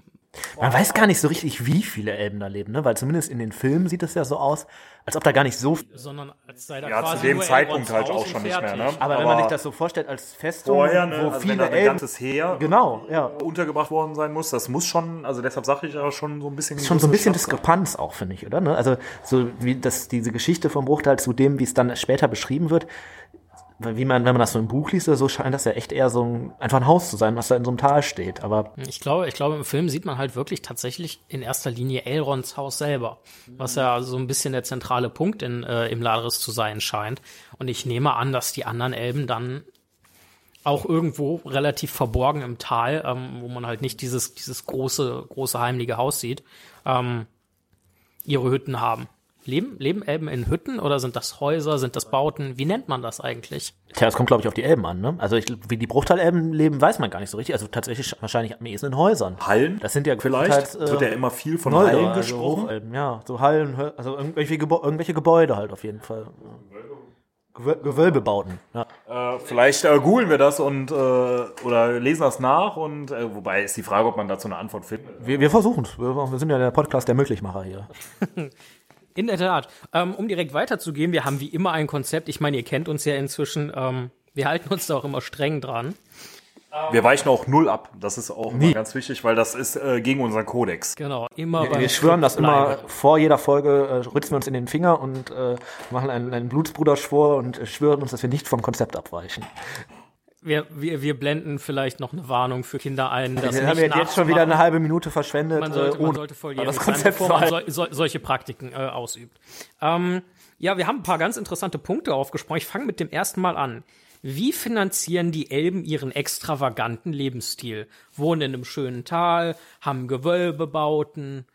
Man weiß gar nicht so richtig, wie viele Elben da leben, ne? Weil zumindest in den Filmen sieht es ja so aus, als ob da gar nicht so viel. sondern als sei da Ja, quasi zu dem nur Zeitpunkt halt auch schon nicht mehr, fertig. ne? Aber, wenn man sich das so vorstellt als Festung, vorher, ne, wo also wenn viele da ein Elben ganzes Heer Genau, ja. untergebracht worden sein muss, das muss schon, also deshalb sage ich ja schon so ein bisschen. Ist schon so ein bisschen sein. Diskrepanz auch, finde ich, oder? Ne? Also so wie das, diese Geschichte vom Bruchteil zu dem, wie es dann später beschrieben wird, wie man, wenn man das so im Buch liest oder so, scheint das ja echt eher so ein, einfach ein Haus zu sein, was da in so einem Tal steht. Aber Ich glaube, ich glaube, im Film sieht man halt wirklich tatsächlich in erster Linie Elrons Haus selber, was ja so ein bisschen der zentrale Punkt in, äh, im Ladris zu sein scheint. Und ich nehme an, dass die anderen Elben dann auch irgendwo relativ verborgen im Tal, ähm, wo man halt nicht dieses, dieses große, große heimliche Haus sieht, ähm, ihre Hütten haben. Leben, leben Elben in Hütten oder sind das Häuser, sind das Bauten? Wie nennt man das eigentlich? tja, es kommt, glaube ich, auf die Elben an, ne? Also ich, wie die Bruchteil-Elben leben, weiß man gar nicht so richtig. Also tatsächlich wahrscheinlich am ehesten in Häusern. Hallen? Das sind ja Vielleicht größtenteils, wird ja immer viel von Noldor, Hallen also gesprochen. Hochelben, ja, so Hallen, also irgendwelche, Gebo irgendwelche Gebäude halt auf jeden Fall. Gewöl Gewölbebauten. Ja. Äh, vielleicht äh, googeln wir das und äh, oder lesen das nach und äh, wobei ist die Frage, ob man dazu eine Antwort findet. Wir, wir versuchen es. Wir, wir sind ja der Podcast der Möglichmacher hier. In der Tat. Ähm, um direkt weiterzugehen, wir haben wie immer ein Konzept. Ich meine, ihr kennt uns ja inzwischen. Ähm, wir halten uns da auch immer streng dran. Wir weichen auch null ab. Das ist auch immer ganz wichtig, weil das ist äh, gegen unseren Kodex. Genau, immer Wir, wir schwören das immer vor jeder Folge, äh, ritzen wir uns in den Finger und äh, machen einen, einen Blutsbruderschwur und äh, schwören uns, dass wir nicht vom Konzept abweichen. Wir, wir, wir blenden vielleicht noch eine Warnung für Kinder ein. Das Wir haben nicht jetzt schon wieder eine halbe Minute verschwendet. man sollte, äh, man sollte volljährig sein, bevor man sol, sol, solche Praktiken äh, ausübt. Ähm, ja, wir haben ein paar ganz interessante Punkte aufgesprochen. Ich fange mit dem ersten Mal an. Wie finanzieren die Elben ihren extravaganten Lebensstil? Wohnen in einem schönen Tal, haben Gewölbebauten,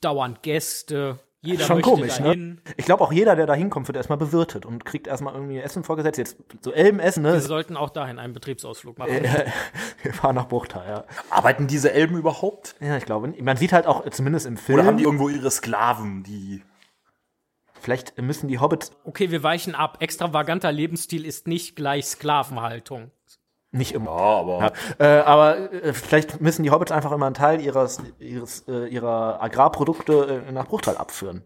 dauernd Gäste, jeder Schon möchte komisch, dahin. ne? Ich glaube, auch jeder, der da hinkommt, wird erstmal bewirtet und kriegt erstmal irgendwie Essen vorgesetzt. Jetzt so Elbenessen, ne? Wir sollten auch dahin einen Betriebsausflug machen. Wir fahren nach Bruchtal, ja. Arbeiten diese Elben überhaupt? Ja, ich glaube, man sieht halt auch, zumindest im Film, Oder haben die irgendwo ihre Sklaven, die vielleicht müssen die Hobbits Okay, wir weichen ab. Extravaganter Lebensstil ist nicht gleich Sklavenhaltung. Nicht immer. Ja, aber Äh, aber äh, vielleicht müssen die Hobbits einfach immer einen Teil ihres, ihres, äh, ihrer Agrarprodukte äh, nach Bruchtal abführen.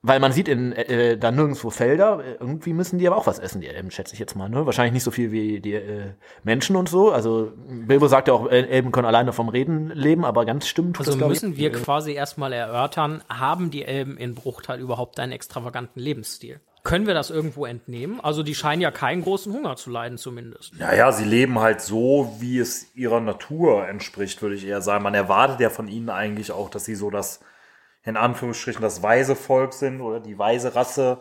Weil man sieht in äh, da nirgendwo Felder, äh, irgendwie müssen die aber auch was essen, die Elben, schätze ich jetzt mal. Ne? Wahrscheinlich nicht so viel wie die äh, Menschen und so. Also Bilbo sagt ja auch, äh, Elben können alleine vom Reden leben, aber ganz stimmt. Also müssen ich. wir quasi erstmal erörtern, haben die Elben in Bruchtal überhaupt einen extravaganten Lebensstil? Können wir das irgendwo entnehmen? Also die scheinen ja keinen großen Hunger zu leiden zumindest. naja, sie leben halt so, wie es ihrer Natur entspricht, würde ich eher sagen. Man erwartet ja von ihnen eigentlich auch, dass sie so das, in Anführungsstrichen, das weise Volk sind oder die weise Rasse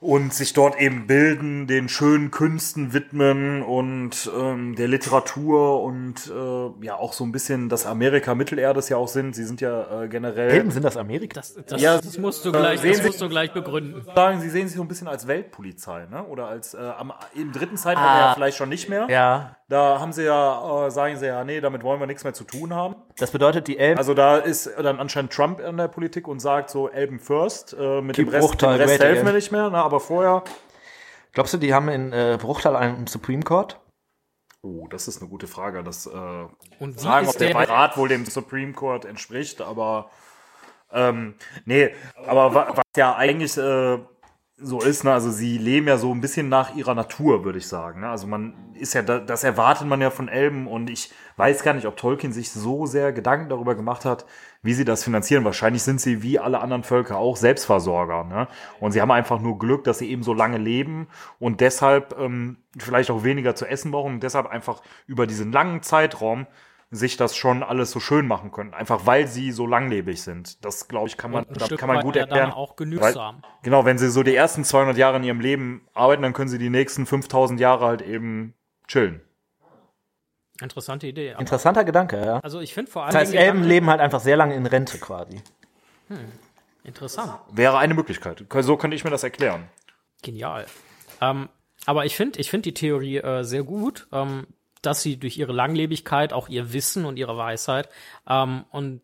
und sich dort eben bilden, den schönen Künsten widmen und ähm, der Literatur und äh, ja auch so ein bisschen das Amerika Mittelerdes ja auch sind. Sie sind ja äh, generell. Elben sind das Amerika. Das, das, Ja, das musst du gleich, sehen das Sie- musst du gleich begründen. sagen, sie sehen sich so ein bisschen als Weltpolizei, ne? Oder als äh, am, im dritten Zeitalter ja vielleicht schon nicht mehr. ja, Da haben sie ja, äh, sagen sie ja, nee, damit wollen wir nichts mehr zu tun haben. das bedeutet, die Elben Also da ist dann anscheinend Trump in der Politik und sagt so Elben first, äh, mit dem Rest, dem Rest helfen wir nicht mehr, ne? aber vorher. Glaubst du, die haben in äh, Bruchtal einen Supreme Court? Oh, das ist eine gute Frage. Das äh, Und sagen, ob der der, Rat wohl dem Supreme Court entspricht, aber Ähm, nee, aber wa was ja eigentlich äh, so ist, ne, also sie leben ja so ein bisschen nach ihrer Natur, würde ich sagen. Ne? Also man ist ja, da, das erwartet man ja von Elben und ich weiß gar nicht, ob Tolkien sich so sehr Gedanken darüber gemacht hat, wie sie das finanzieren. Wahrscheinlich sind sie wie alle anderen Völker auch Selbstversorger. Ne? Und sie haben einfach nur Glück, dass sie eben so lange leben und deshalb ähm, vielleicht auch weniger zu essen brauchen und deshalb einfach über diesen langen Zeitraum sich das schon alles so schön machen können. Einfach weil sie so langlebig sind. Das, glaube ich, kann man, Stück kann man gut erklären. auch genügsam. Weil, genau, wenn sie so die ersten 200 Jahre in ihrem Leben arbeiten, dann können sie die nächsten 5000 Jahre halt eben chillen. Interessante Idee. Interessanter Gedanke, ja. also ich finde vor allem Das heißt, Elben Gedanken- leben halt einfach sehr lange in Rente quasi. interessant. Wäre eine Möglichkeit. So könnte ich mir das erklären. Genial. Ähm, aber ich finde ich finde die Theorie äh, sehr gut, ähm, dass sie durch ihre Langlebigkeit, auch ihr Wissen und ihre Weisheit ähm, und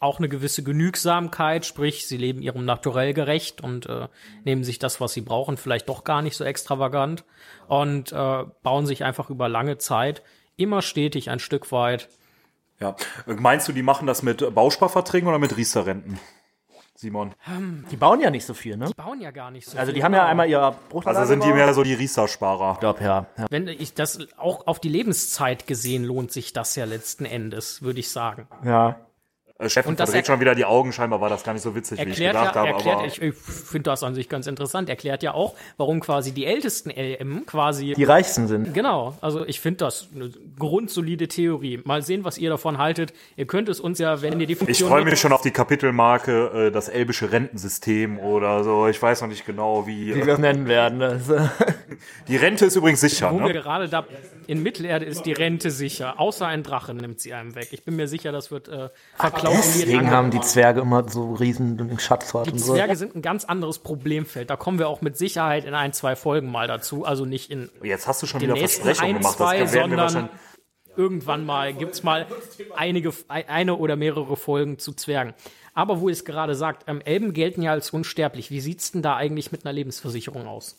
auch eine gewisse Genügsamkeit, sprich, sie leben ihrem Naturell gerecht und äh, nehmen sich das, was sie brauchen, vielleicht doch gar nicht so extravagant und äh, bauen sich einfach über lange Zeit immer stetig ein Stück weit. Ja. Meinst du, die machen das mit Bausparverträgen oder mit Riester-Renten? Simon. Die bauen ja nicht so viel, ne? Die bauen ja gar nicht so. Also viel. die haben ja einmal ihre Bruchverlage Also sind die mehr so die Riester-Sparer. Ich glaube, ja. ja. Wenn ich das auch auf die Lebenszeit gesehen lohnt sich das ja letzten Endes, würde ich sagen. Ja. Äh, Steffen Und das verdreht er- schon wieder die Augen. Scheinbar war das gar nicht so witzig, wie ich gedacht ja, habe. erklärt, aber ich, ich finde das an sich ganz interessant, erklärt ja auch, warum quasi die ältesten LM quasi Die reichsten sind. Genau, also ich finde das eine grundsolide Theorie. Mal sehen, was ihr davon haltet. Ihr könnt es uns ja, wenn ihr die ich Funktion freue mich schon auf die Kapitelmarke, äh, das elbische Rentensystem oder so. Ich weiß noch nicht genau, wie. Wie wir es nennen werden. Das, äh, Die Rente ist übrigens sicher. wo wir Ne? gerade da in Mittelerde ist die Rente sicher, außer ein Drache nimmt sie einem weg. Ich bin mir sicher, das wird äh, deswegen haben die Zwerge immer so riesen Schatzort Die und so. Zwerge sind ein ganz anderes Problemfeld. Da kommen wir auch mit Sicherheit in ein, zwei Folgen mal dazu. Also nicht in Jetzt hast du schon wieder nächsten Versprechungen ein, gemacht. zwei, das sondern irgendwann mal gibt's mal einige, eine oder mehrere Folgen zu Zwergen. Aber wo ihr es gerade sagt, ähm, Elben gelten ja als unsterblich. Wie sieht's denn da eigentlich mit einer Lebensversicherung aus?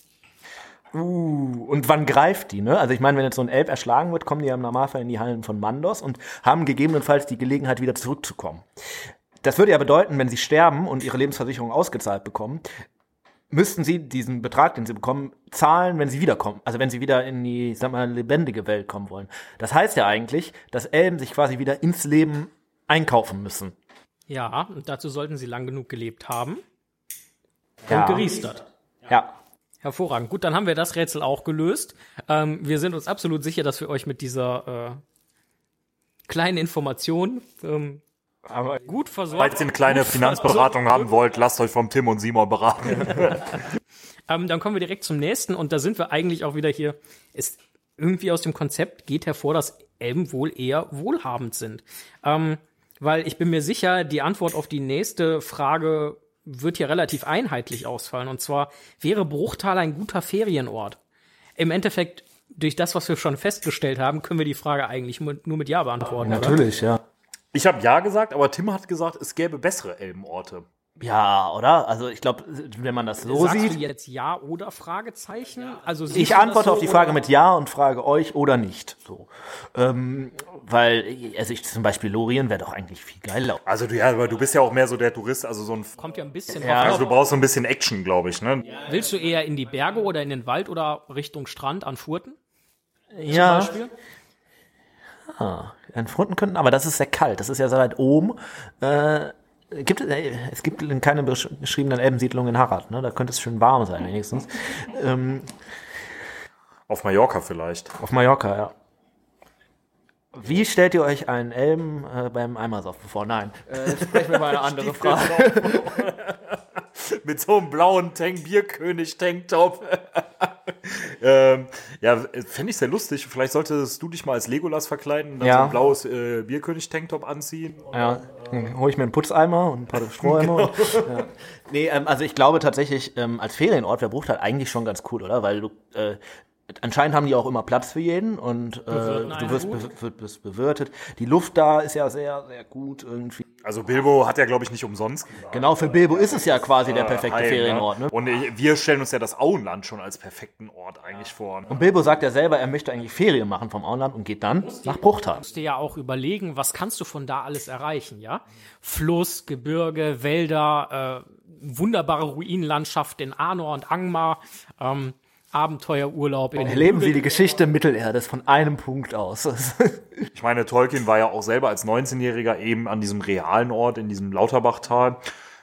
Und wann greift die, ne? Also ich meine, wenn jetzt so ein Elb erschlagen wird, kommen die ja im Normalfall in die Hallen von Mandos und haben gegebenenfalls die Gelegenheit, wieder zurückzukommen. Das würde ja bedeuten, wenn sie sterben und ihre Lebensversicherung ausgezahlt bekommen, müssten sie diesen Betrag, den sie bekommen, zahlen, wenn sie wiederkommen. Also wenn sie wieder in die, sag mal, lebendige Welt kommen wollen. Das heißt ja eigentlich, dass Elben sich quasi wieder ins Leben einkaufen müssen. Ja, und dazu sollten sie lang genug gelebt haben Ja. und geriestert. Ja. Hervorragend. Gut, dann haben wir das Rätsel auch gelöst. Ähm, wir sind uns absolut sicher, dass wir euch mit dieser äh, kleinen Information ähm, Aber gut versorgt Falls ihr eine kleine Finanzberatung versorgt- haben wollt, lasst euch vom Tim und Simon beraten. Ähm, dann kommen wir direkt zum nächsten und da sind wir eigentlich auch wieder hier. Ist irgendwie aus dem Konzept geht hervor, dass Elben wohl eher wohlhabend sind. Ähm, weil ich bin mir sicher, die Antwort auf die nächste Frage wird hier relativ einheitlich ausfallen. Und zwar, wäre Bruchtal ein guter Ferienort? Im Endeffekt, durch das, was wir schon festgestellt haben, können wir die Frage eigentlich nur mit Ja beantworten. Oder? natürlich, ja. Ich habe ja gesagt, aber Tim hat gesagt, es gäbe bessere Elbenorte. Ja, oder? Also ich glaube, wenn man das so Sagst sieht. du jetzt Ja oder Fragezeichen? Also Ich antworte so, auf die Frage mit Ja und frage euch oder nicht. So. Ähm, weil, also ich zum Beispiel Lorien wäre doch eigentlich viel geiler. Also du, ja, aber du bist ja auch mehr so der Tourist, also so ein. Kommt ja ein bisschen Ja, Also du brauchst so ein bisschen Action, glaube ich. Ne? Willst du eher in die Berge oder in den Wald oder Richtung Strand an Furten? Ja, Beispiel? an Fronten könnten, aber das ist sehr kalt. Das ist ja sehr weit oben. Äh, gibt, es gibt keine besch beschriebenen Elbensiedlungen in Harad. Ne? Da könnte es schön warm sein, wenigstens. Ähm, Auf Mallorca vielleicht. auf Mallorca, ja. Wie stellt ihr euch einen Elben äh, beim Eimersauf vor? Nein. Äh, sprechen wir mal eine andere Frage. Mit so einem blauen Tank, Bierkönig Tanktop. ähm, ja, fände ich sehr lustig. Vielleicht solltest du dich mal als Legolas verkleiden und dann Ja. so ein blaues äh, Bierkönig Tanktop anziehen. Ja, dann hole ich mir einen Putzeimer und ein paar Strohhalme. und, ja. Nee, ähm, also ich glaube tatsächlich, ähm, als Ferienort wäre Bruchtal eigentlich schon ganz cool, oder? Weil du, äh, anscheinend haben die auch immer Platz für jeden und äh, du wirst, be wirst bewirtet. Die Luft da ist ja sehr, sehr gut irgendwie. Also Bilbo hat ja, glaube ich, nicht umsonst. Genau, für Bilbo ist es ja quasi der perfekte Heim, Ferienort. Ne? Und ich- wir stellen uns ja das Auenland schon als perfekten Ort eigentlich vor. Und Bilbo sagt ja selber, er möchte eigentlich Ferien machen vom Auenland und geht dann nach Bruchtal. musst dir ja auch überlegen, was kannst du von da alles erreichen, ja? Fluss, Gebirge, Wälder, äh, wunderbare Ruinenlandschaft in Arnor und Angmar, ähm, Abenteuerurlaub in Erleben Sie die Geschichte Mittelerdes von einem Punkt aus. Ich meine, Tolkien war ja auch selber als 19-Jähriger eben an diesem realen Ort, in diesem Lauterbachtal.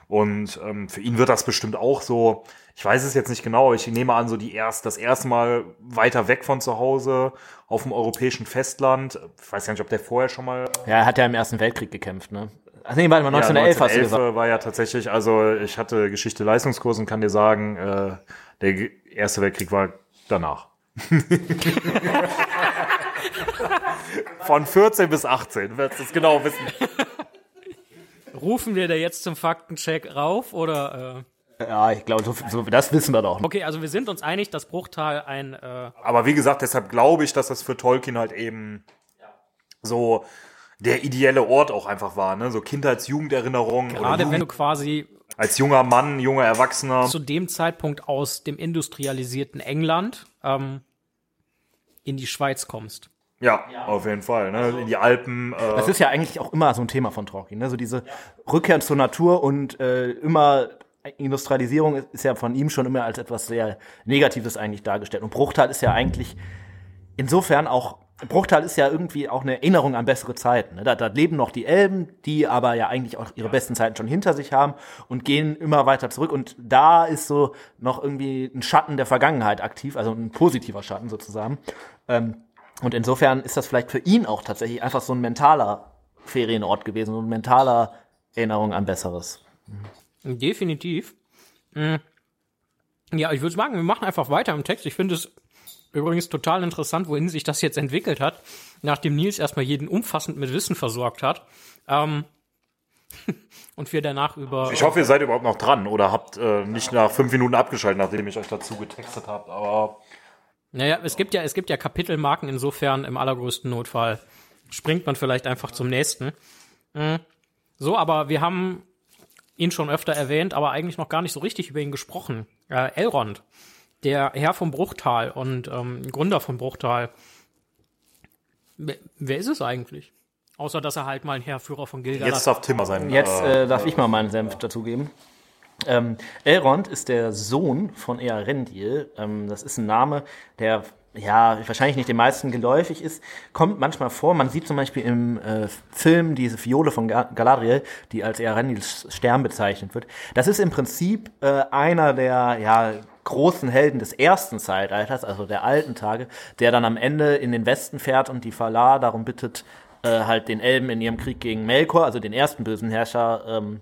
Und ähm, für ihn wird das bestimmt auch so, ich weiß es jetzt nicht genau, aber ich nehme an, so die erst, das erste Mal weiter weg von zu Hause auf dem europäischen Festland. Ich weiß gar nicht, ob der vorher schon mal ja, er hat ja im Ersten Weltkrieg gekämpft, ne? Ach nee, warte mal, 1911 hast du gesagt. war ja tatsächlich, also ich hatte Geschichte-Leistungskurs und kann dir sagen, äh, der Erste Weltkrieg war danach. Von 14 bis 18, du wirst es genau wissen. Rufen wir da jetzt zum Faktencheck rauf oder äh, Ja, ich glaube, so, so, das wissen wir doch. Okay, also wir sind uns einig, dass Bruchtal ein äh, Aber wie gesagt, deshalb glaube ich, dass das für Tolkien halt eben so der ideelle Ort auch einfach war, ne? So Kindheits-Jugenderinnerungen. oder gerade wenn Jugend- du quasi als junger Mann, junger Erwachsener. zu dem Zeitpunkt aus dem industrialisierten England ähm, in die Schweiz kommst. Ja, auf jeden Fall, ne? In die Alpen. Äh, Das ist ja eigentlich auch immer so ein Thema von Tolkien, ne? So diese Rückkehr zur Natur und äh, immer Industrialisierung ist, ist ja von ihm schon immer als etwas sehr Negatives eigentlich dargestellt. Und Bruchtal ist ja eigentlich insofern auch Bruchtal ist ja irgendwie auch eine Erinnerung an bessere Zeiten. Ne? Da, da leben noch die Elben, die aber ja eigentlich auch ihre besten Zeiten schon hinter sich haben und gehen immer weiter zurück. Und da ist so noch irgendwie ein Schatten der Vergangenheit aktiv, also ein positiver Schatten sozusagen. Ähm, und insofern ist das vielleicht für ihn auch tatsächlich einfach so ein mentaler Ferienort gewesen, so ein mentaler Erinnerung an Besseres. Definitiv. Mm. Ja, ich würde sagen, wir machen einfach weiter im Text. Ich finde es übrigens total interessant, wohin sich das jetzt entwickelt hat, nachdem Nils erstmal jeden umfassend mit Wissen versorgt hat. Ähm, und wir danach über. ich hoffe, ihr seid überhaupt noch dran oder habt äh, nicht nach fünf Minuten abgeschaltet, nachdem ich euch dazu getextet habt. Aber Naja, es gibt ja, es gibt ja Kapitelmarken, insofern im allergrößten Notfall springt man vielleicht einfach zum nächsten. Mm. So, aber wir haben ihn schon öfter erwähnt, aber eigentlich noch gar nicht so richtig über ihn gesprochen. Äh, Elrond, der Herr vom Bruchtal und ähm, Gründer von Bruchtal. Wer, wer ist es eigentlich? Außer, dass er halt mal ein Heerführer von Gilgalad jetzt darf Timmer sein. Jetzt äh, äh, darf ich mal meinen Senf dazugeben. Ähm, Elrond ist der Sohn von Earendil. Ähm, das ist ein Name, der ja wahrscheinlich nicht den meisten geläufig ist. Kommt manchmal vor. Man sieht zum Beispiel im äh, Film diese Fiole von Ga Galadriel, die als Earendils Stern bezeichnet wird. Das ist im Prinzip äh, einer der ja großen Helden des ersten Zeitalters, also der alten Tage, der dann am Ende in den Westen fährt und die Valar darum bittet, äh, halt den Elben in ihrem Krieg gegen Melkor, also den ersten bösen Herrscher, ähm,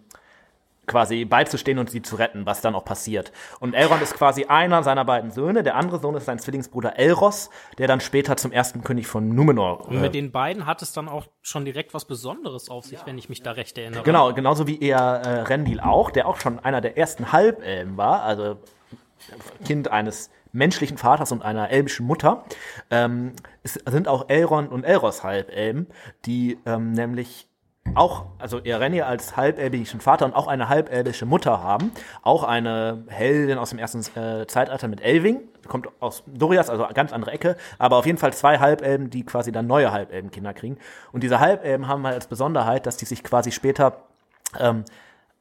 quasi beizustehen und sie zu retten, was dann auch passiert. Und Elrond ist quasi einer seiner beiden Söhne. Der andere Sohn ist sein Zwillingsbruder Elros, der dann später zum ersten König von Numenor. Und mit den beiden hat es dann auch schon direkt was Besonderes auf sich, wenn ich mich da recht erinnere. genau, genauso wie er äh, Rendil auch, der auch schon einer der ersten Halbelben war, also Kind eines menschlichen Vaters und einer elbischen Mutter, ähm, es sind auch Elrond und Elros Halbelben, die ähm, nämlich auch, also Erenil als halbelbischen Vater und auch eine halbelbische Mutter haben. Auch eine Heldin aus dem ersten äh, Zeitalter mit Elving, kommt aus Dorias, also ganz andere Ecke, aber auf jeden Fall zwei Halbelben, die quasi dann neue Halbelbenkinder kriegen. Und diese Halbelben haben halt als Besonderheit, dass die sich quasi später ähm,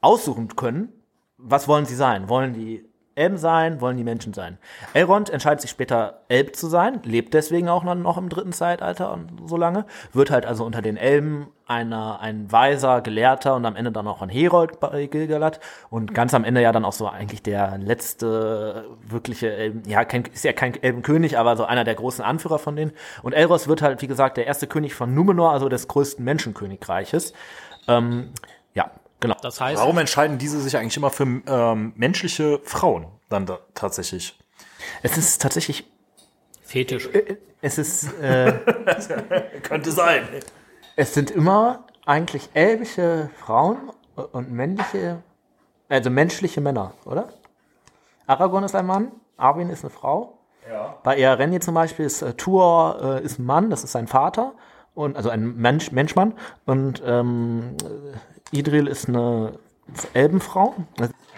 aussuchen können, was wollen sie sein? Wollen die Elben sein? Wollen die Menschen sein? Elrond entscheidet sich später, Elb zu sein, lebt deswegen auch noch, im dritten Zeitalter und so lange, wird halt also unter den Elben einer, ein weiser, gelehrter und am Ende dann auch ein Herold bei Gilgalad und ganz am Ende ja dann auch so eigentlich der letzte wirkliche, Elben, ja, kein, ist ja kein Elbenkönig, aber so einer der großen Anführer von denen. Und Elros wird halt, wie gesagt, der erste König von Numenor, also des größten Menschenkönigreiches. Ähm, genau. Das heißt, Warum entscheiden diese sich eigentlich immer für ähm, menschliche Frauen dann da, tatsächlich? Es ist tatsächlich, Fetisch. es ist, äh, Könnte sein. es sind immer eigentlich elbische Frauen und männliche, also menschliche Männer, oder? Aragorn ist ein Mann, Arwen ist eine Frau. Ja. Bei Earendil zum Beispiel ist äh, Tuor äh, ist ein Mann, das ist sein Vater und also ein Mensch, Menschmann und ähm, Idril ist eine Elbenfrau.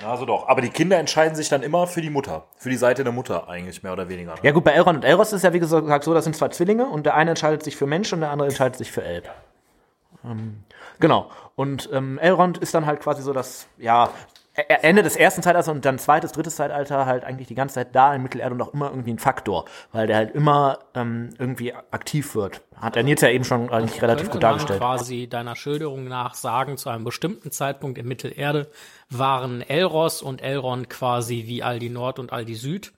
Also doch. Aber die Kinder entscheiden sich dann immer für die Mutter. Für die Seite der Mutter eigentlich, mehr oder weniger. Ja gut, bei Elrond und Elros ist ja wie gesagt so, das sind zwei Zwillinge und der eine entscheidet sich für Mensch und der andere entscheidet sich für Elb. Ähm, genau. Und ähm, Elrond ist dann halt quasi so das, ja, Ende des ersten Zeitalters und dann zweites, drittes Zeitalter halt eigentlich die ganze Zeit da in Mittelerde und auch immer irgendwie ein Faktor, weil der halt immer ähm, irgendwie aktiv wird. Hat er Nils ja eben schon eigentlich relativ Könnte gut man dargestellt. quasi deiner Schilderung nach sagen, zu einem bestimmten Zeitpunkt in Mittelerde waren Elros und Elrond quasi wie Aldi Nord und Aldi Süd,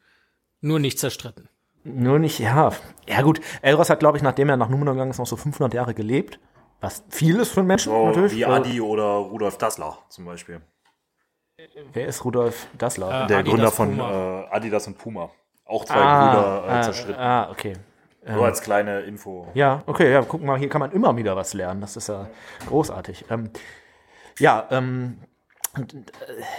nur nicht zerstritten. Nur nicht, ja. Ja gut, Elros hat, glaube ich, nachdem er nach Numenor gegangen ist, noch so 500 Jahre gelebt. Was viel ist für einen Menschen So natürlich. wie Äh, Adi oder Rudolf Dassler zum Beispiel. Wer ist Rudolf Dassler? Äh, Der Adidas, Gründer von äh, Adidas und Puma. Auch zwei Brüder äh, ah, zerstritten. ah, okay. Nur als kleine Info. Ja, okay, ja, guck mal, hier kann man immer wieder was lernen. Das ist ja großartig. Ähm, ja, ähm, äh,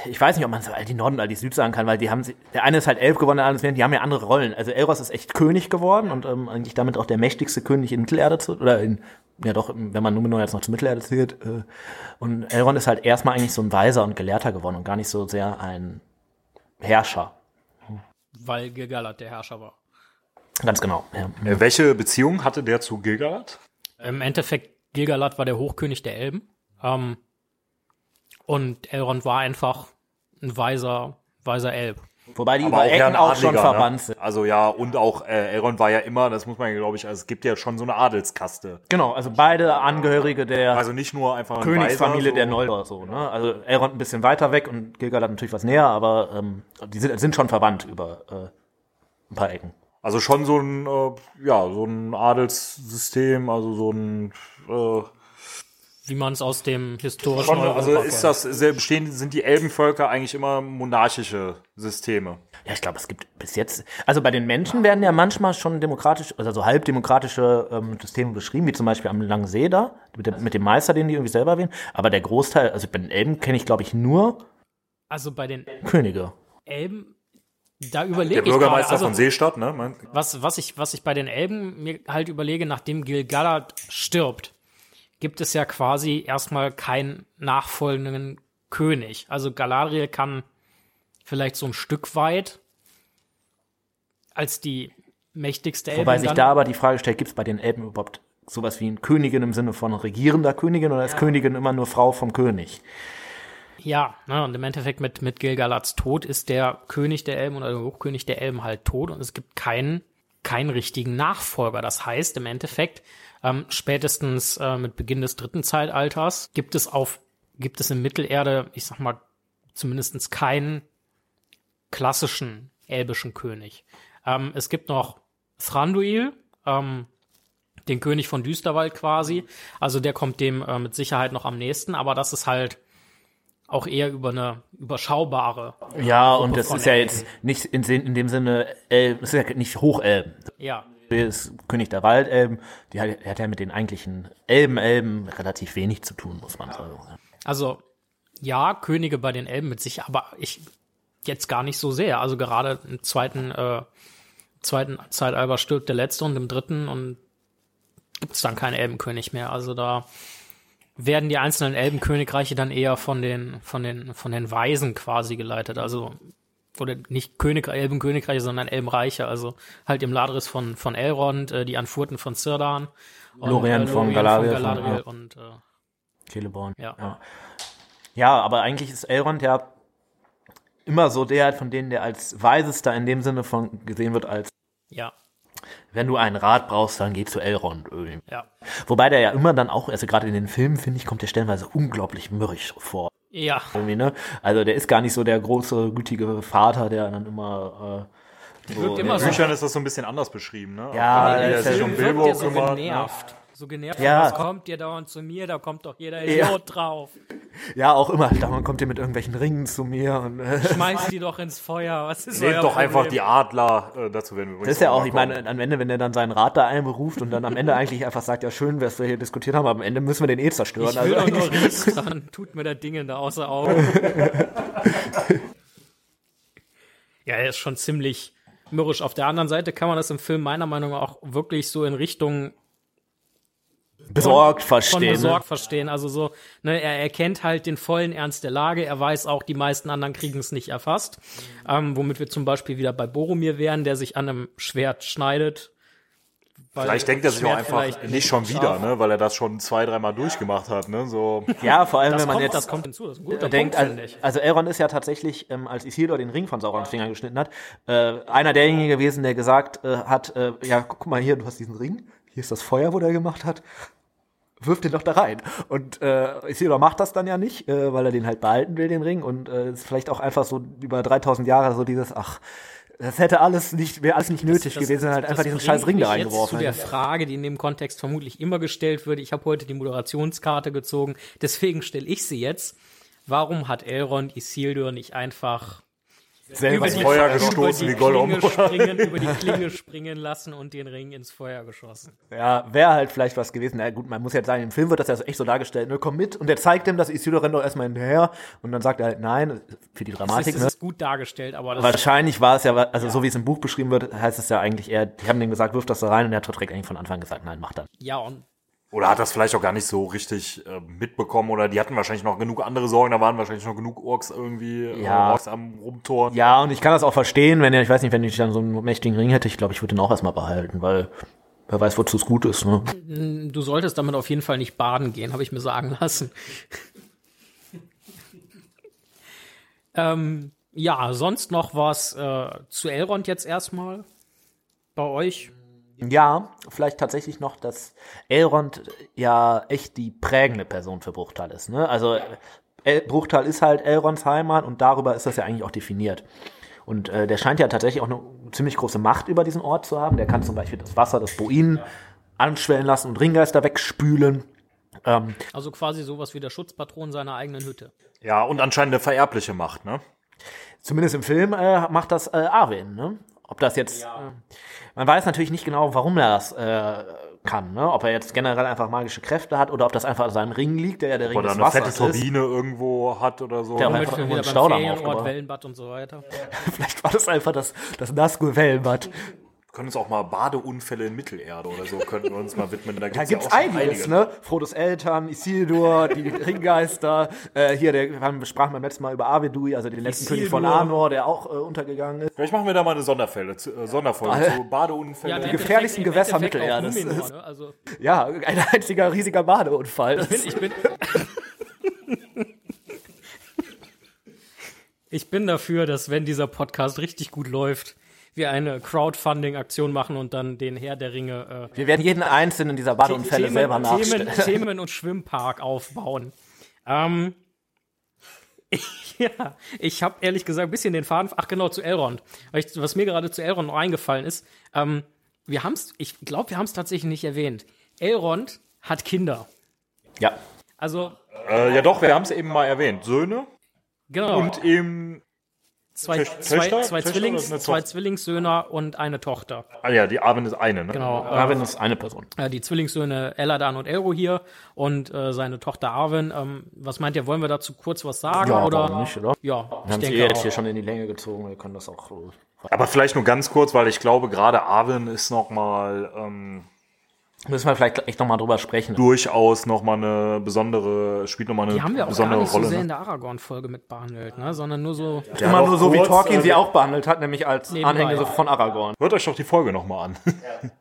ich weiß nicht, ob man so all die Norden und all die Süd sagen kann, weil die haben, sie- der eine ist halt elf geworden, der andere ist mehr, die haben ja andere Rollen. Also Elros ist echt König geworden und ähm, eigentlich damit auch der mächtigste König in Mittelerde zu, oder in, ja doch, wenn man Numenor jetzt noch zu Mittelerde zählt. Äh, und Elrond ist halt erstmal eigentlich so ein Weiser und Gelehrter geworden und gar nicht so sehr ein Herrscher. Weil Gilgalad der Herrscher war. Ganz genau, ja. Äh, welche Beziehung hatte der zu Gilgalad? Im Endeffekt, Gilgalad war der Hochkönig der Elben. Ähm, und Elrond war einfach ein weiser, weiser Elb. Wobei die Aber über auch ja Ecken ein auch schon Adliger, verwandt ne? sind. Also ja, und auch äh, Elrond war ja immer, das muss man glaube ich, also es gibt ja schon so eine Adelskaste. Genau, also beide Angehörige der Also nicht nur einfach ein Königsfamilie Weiser, der so. Noldor so, ne? Also Elrond ein bisschen weiter weg und Gilgalad natürlich was näher, aber ähm, die sind, sind schon verwandt über äh, ein paar Ecken. Also schon so ein, äh, ja, so ein Adelssystem, also so ein äh, Wie man es aus dem historischen schon, Europa also ist das sehr bestehen, sind die Elbenvölker eigentlich immer monarchische Systeme. Ja, ich glaube, es gibt bis jetzt, also bei den Menschen werden ja manchmal schon demokratisch, also so halbdemokratische ähm, Systeme beschrieben, wie zum Beispiel am Langen See da, mit dem, mit dem Meister, den die irgendwie selber wählen. Aber der Großteil, also bei den Elben kenne ich, glaube ich, nur Also bei den Könige. Elben, da überlege Der ich Bürgermeister gerade, also, von Seestadt, ne? Was, was, ich, was ich bei den Elben mir halt überlege, nachdem Gilgalad stirbt, gibt es ja quasi erstmal keinen nachfolgenden König. Also Galadriel kann vielleicht so ein Stück weit als die mächtigste Elbin Wobei sich da aber die Frage stellt, gibt es bei den Elben überhaupt sowas wie eine Königin im Sinne von regierender Königin oder ist Königin immer nur Frau vom König? Ja, ne, und im Endeffekt mit, mit Gilgalads Tod ist der König der Elben oder der Hochkönig der Elben halt tot und es gibt keinen, keinen richtigen Nachfolger. Das heißt, im Endeffekt, ähm, spätestens äh, mit Beginn des dritten Zeitalters gibt es auf, gibt es in Mittelerde, ich sag mal, zumindestens keinen klassischen elbischen König. Ähm, es gibt noch Thranduil, ähm, den König von Düsterwald quasi. Also der kommt dem äh, mit Sicherheit noch am nächsten, aber das ist halt auch eher über eine überschaubare. Ja, und das ist ja Elben. jetzt nicht in, in dem Sinne, Elben, das ist ja nicht Hochelben. Ja, ist König der Waldelben, die hat, hat ja mit den eigentlichen Elben-Elben relativ wenig zu tun, muss man sagen. also ja, Könige bei den Elben mit sich, aber ich jetzt gar nicht so sehr. Also gerade im zweiten, äh, zweiten Zeitalter stirbt der letzte und im dritten und gibt's dann keinen Elbenkönig mehr. Also da werden die einzelnen Elbenkönigreiche dann eher von den, von den, von den Weisen quasi geleitet. Also oder nicht König, Elbenkönigreiche, sondern Elbenreiche. Also halt im Ladris von, von Elrond, äh, die Anfurten von Cirdan. und, Lorien von Galadriel, von- Galadriel ja. und äh, Celeborn. ja. Ja. Ja, aber eigentlich ist Elrond ja immer so der von denen, der als weisester in dem Sinne von gesehen wird, als ja, wenn du einen Rat brauchst, dann geh zu Elrond. irgendwie. ja. Wobei der ja immer dann auch, also gerade in den Filmen, finde ich, kommt der stellenweise unglaublich mürrisch vor. Ja, Irgendwie, ne? Also der ist gar nicht so der große, gütige Vater, der dann immer äh, so, wirkt immer in so- Büchern ist das so ein bisschen anders beschrieben, ne? Ja, Auch der ist sich ja um Bilbo ja so kümmert. Ne? genervt. So genervt, Ja. was kommt ihr dauernd zu mir, da kommt doch jeder Idiot drauf. Ja, auch immer. Dauernd kommt ihr mit irgendwelchen Ringen zu mir und äh, Schmeißt die doch ins Feuer, was ist euer Nehmt doch einfach Problem? die Adler, äh, dazu werden wir übrigens Das ist ja auch, ich meine, am Ende, wenn er dann seinen Rat da einberuft und dann am Ende eigentlich einfach sagt, ja schön, was wir hier diskutiert haben, aber am Ende müssen wir den eh zerstören. Ich will doch nur eigentlich- Ries, dann tut mir das Ding da außer Augen. ja, er ist schon ziemlich mürrisch. Auf der anderen Seite kann man das im Film meiner Meinung nach auch wirklich so in Richtung besorgt von verstehen. besorgt ne? verstehen. Also so, ne, er erkennt halt den vollen Ernst der Lage. Er weiß auch, die meisten anderen kriegen es nicht erfasst. Ähm, womit wir zum Beispiel wieder bei Boromir wären, der sich an einem Schwert schneidet. Weil Vielleicht denkt er sich auch einfach nicht schon wieder, scharf- ne, weil er das schon zwei, dreimal durchgemacht hat, ne, so. Ja, vor allem, Das wenn man kommt, jetzt das kommt hinzu. Das ist ein guter denkt, Punkt, also, also Elrond ist ja tatsächlich, ähm, als Isildur den Ring von Saurons Finger geschnitten hat, äh, einer derjenigen gewesen, der gesagt äh, hat, äh, ja, guck mal hier, du hast diesen Ring, hier ist das Feuer, wo der gemacht hat, wirf den doch da rein. Und äh, Isildur macht das dann ja nicht, äh, weil er den halt behalten will, den Ring, und äh, ist vielleicht auch einfach so über 3000 Jahre so dieses, ach, das hätte alles nicht, wäre alles nicht nötig gewesen, halt einfach diesen scheiß Ring da reingeworfen. Zu der. Frage, die in dem Kontext vermutlich immer gestellt wird. Ich habe heute die Moderationskarte gezogen, deswegen stelle ich sie jetzt. Warum hat Elrond Isildur nicht einfach Selber die, Feuer gestoßen wie Gollum. Springen, über die Klinge springen lassen und den Ring ins Feuer geschossen? Ja, wäre halt vielleicht was gewesen. Na gut, man muss jetzt sagen, im Film wird das ja echt so dargestellt, ne, komm mit. Und der zeigt ihm, dass Isildur rennt doch erstmal hinterher. Und dann sagt er halt nein, für die Das Dramatik, ist, ne. das ist gut dargestellt, aber das Wahrscheinlich war es ja, also so wie es im Buch beschrieben wird, heißt es ja eigentlich eher, die haben dem gesagt, wirf das da rein und er hat direkt eigentlich von Anfang gesagt, nein, mach das. ja und Oder hat das vielleicht auch gar nicht so richtig äh, mitbekommen oder die hatten wahrscheinlich noch genug andere Sorgen, da waren wahrscheinlich noch genug Orks irgendwie, Ja. äh, Orks am Rumtor. Ja, und ich kann das auch verstehen, wenn er, ich weiß nicht, wenn ich dann so einen mächtigen Ring hätte, ich glaube, ich würde den auch erstmal behalten, weil wer weiß, wozu es gut ist, ne? du solltest damit auf jeden Fall nicht baden gehen, habe ich mir sagen lassen. ähm, ja, sonst noch was äh, zu Elrond jetzt erstmal bei euch? Ja, vielleicht tatsächlich noch, dass Elrond ja echt die prägende Person für Bruchtal ist. Ne? Also El Bruchtal ist halt Elronds Heimat und darüber ist das ja eigentlich auch definiert. Und äh, der scheint ja tatsächlich auch eine ziemlich große Macht über diesen Ort zu haben. Der kann zum Beispiel das Wasser des Boinen anschwellen lassen und Ringgeister wegspülen. Ähm, Also quasi sowas wie der Schutzpatron seiner eigenen Hütte. Ja, und anscheinend eine vererbliche Macht, ne? zumindest im Film äh, macht das äh, Arwen. Ne? Ob das jetzt, äh, man weiß natürlich nicht genau, warum er das äh, kann. Ne? Ob er jetzt generell einfach magische Kräfte hat oder ob das einfach an seinem Ring liegt, der ja der Ring Oder des eine fette Wassers ist. Turbine irgendwo hat oder so. Der einfach einen Staudamm aufgebaut. Wellenbad und so weiter. Vielleicht war das einfach das, das Nazgul Wellenbad. Wir können uns auch mal Badeunfälle in Mittelerde oder so, könnten wir uns mal widmen. Da gibt's, gibt's ja einiges, einige. ne? Frodos Eltern, Isildur, die Ringgeister, äh, hier, der, wir sprachen beim letzten Mal über Avedui, also den letzten König von Isildur. Anor, der auch äh, untergegangen ist. Vielleicht machen wir da mal eine Sonderfälle, zu, äh, Sonderfolge Alter. zu Badeunfälle. im gefährlichsten Endeffekt- im Gewässer Mittelerdes. Numenor, ne? Also Ja, ein einziger riesiger Badeunfall. ich bin, ich bin dafür, dass wenn dieser Podcast richtig gut läuft, wir eine Crowdfunding-Aktion machen und dann den Herr der Ringe äh, Wir werden jeden einzelnen dieser Badeunfälle selber Themen, nachstellen. Themen und Schwimmpark aufbauen. Ähm, ja, ich habe ehrlich gesagt ein bisschen den Faden. Ach genau, zu Elrond. Was mir gerade zu Elrond noch eingefallen ist, ähm, wir haben's, ich glaube, wir haben es tatsächlich nicht erwähnt. Elrond hat Kinder. Ja. Also, Äh, ja doch, wir haben es eben mal erwähnt. Söhne genau, und eben, zwei, Töchter- zwei, zwei, Zwillings, zwei? Zwillingssöhne und eine Tochter. ah ja, die Arwen ist eine, ne? Genau. Äh, Arwen ist eine Person. äh, die Zwillingssöhne Eladan und Elro hier und äh, seine Tochter Arwen. Ähm, was meint ihr, wollen wir dazu kurz was sagen? Ja, oder? warum nicht, oder? Ja, Wir ich haben es eh jetzt hier schon in die Länge gezogen, wir können das auch. Aber vielleicht nur ganz kurz, weil ich glaube, gerade Arwen ist noch mal ähm, Müssen wir vielleicht echt nochmal drüber sprechen. durchaus noch mal eine besondere, spielt noch mal eine Die haben wir auch gar besondere nicht so Rolle. sehr in ne? der Aragorn-Folge mit behandelt, ne? sondern nur so. Immer doch nur so, wie Tolkien äh, sie auch behandelt hat, nämlich als Nebenbei. Anhänger von Aragorn. Hört euch doch die Folge noch mal an.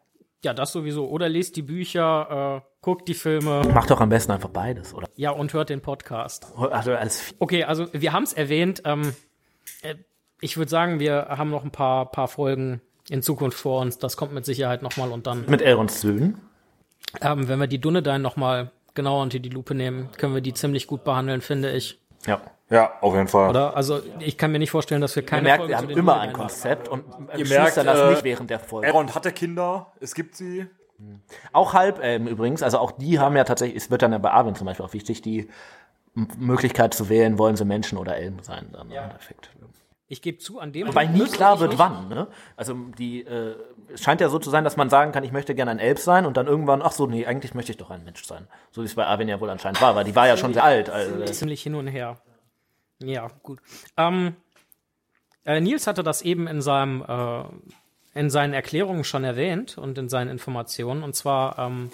Ja, das sowieso. Oder lest die Bücher, äh, guckt die Filme, Macht doch am besten einfach beides, oder? ja, und hört den Podcast. Also alles Okay, also wir haben es erwähnt. Ähm, äh, ich würde sagen, wir haben noch ein paar, paar Folgen in Zukunft vor uns. Das kommt mit Sicherheit nochmal und dann, mit Elrons Söhnen. Ähm, wenn wir die Dunedain nochmal genauer unter die Lupe nehmen, können wir die ziemlich gut behandeln, finde ich. Ja. ja, auf jeden Fall. Oder? Also ich kann mir nicht vorstellen, dass wir Ihr keine merkt, Folge wir zu haben den immer Dunedain ein. Konzept und Ihr schließt merkt, das äh, nicht während der Folge. Elrond hatte Kinder, es gibt sie. Auch Halbelben übrigens, also auch die haben ja tatsächlich, es wird dann ja bei Arwen zum Beispiel auch wichtig, die Möglichkeit zu wählen, wollen sie Menschen oder Elben sein dann im Endeffekt. Ich gebe zu, an dem Wobei nie klar wird, wann. Ne? Also die, äh, es scheint ja so zu sein, dass man sagen kann, ich möchte gerne ein Elb sein und dann irgendwann, ach so, nee, eigentlich möchte ich doch ein Mensch sein. So wie es bei Arwen ja wohl anscheinend war, weil die war ja schon sehr alt. Also, ziemlich hin und her. Ja, gut. Ähm, äh, Nils hatte das eben in seinem äh, in seinen Erklärungen schon erwähnt und in seinen Informationen. Und zwar ähm,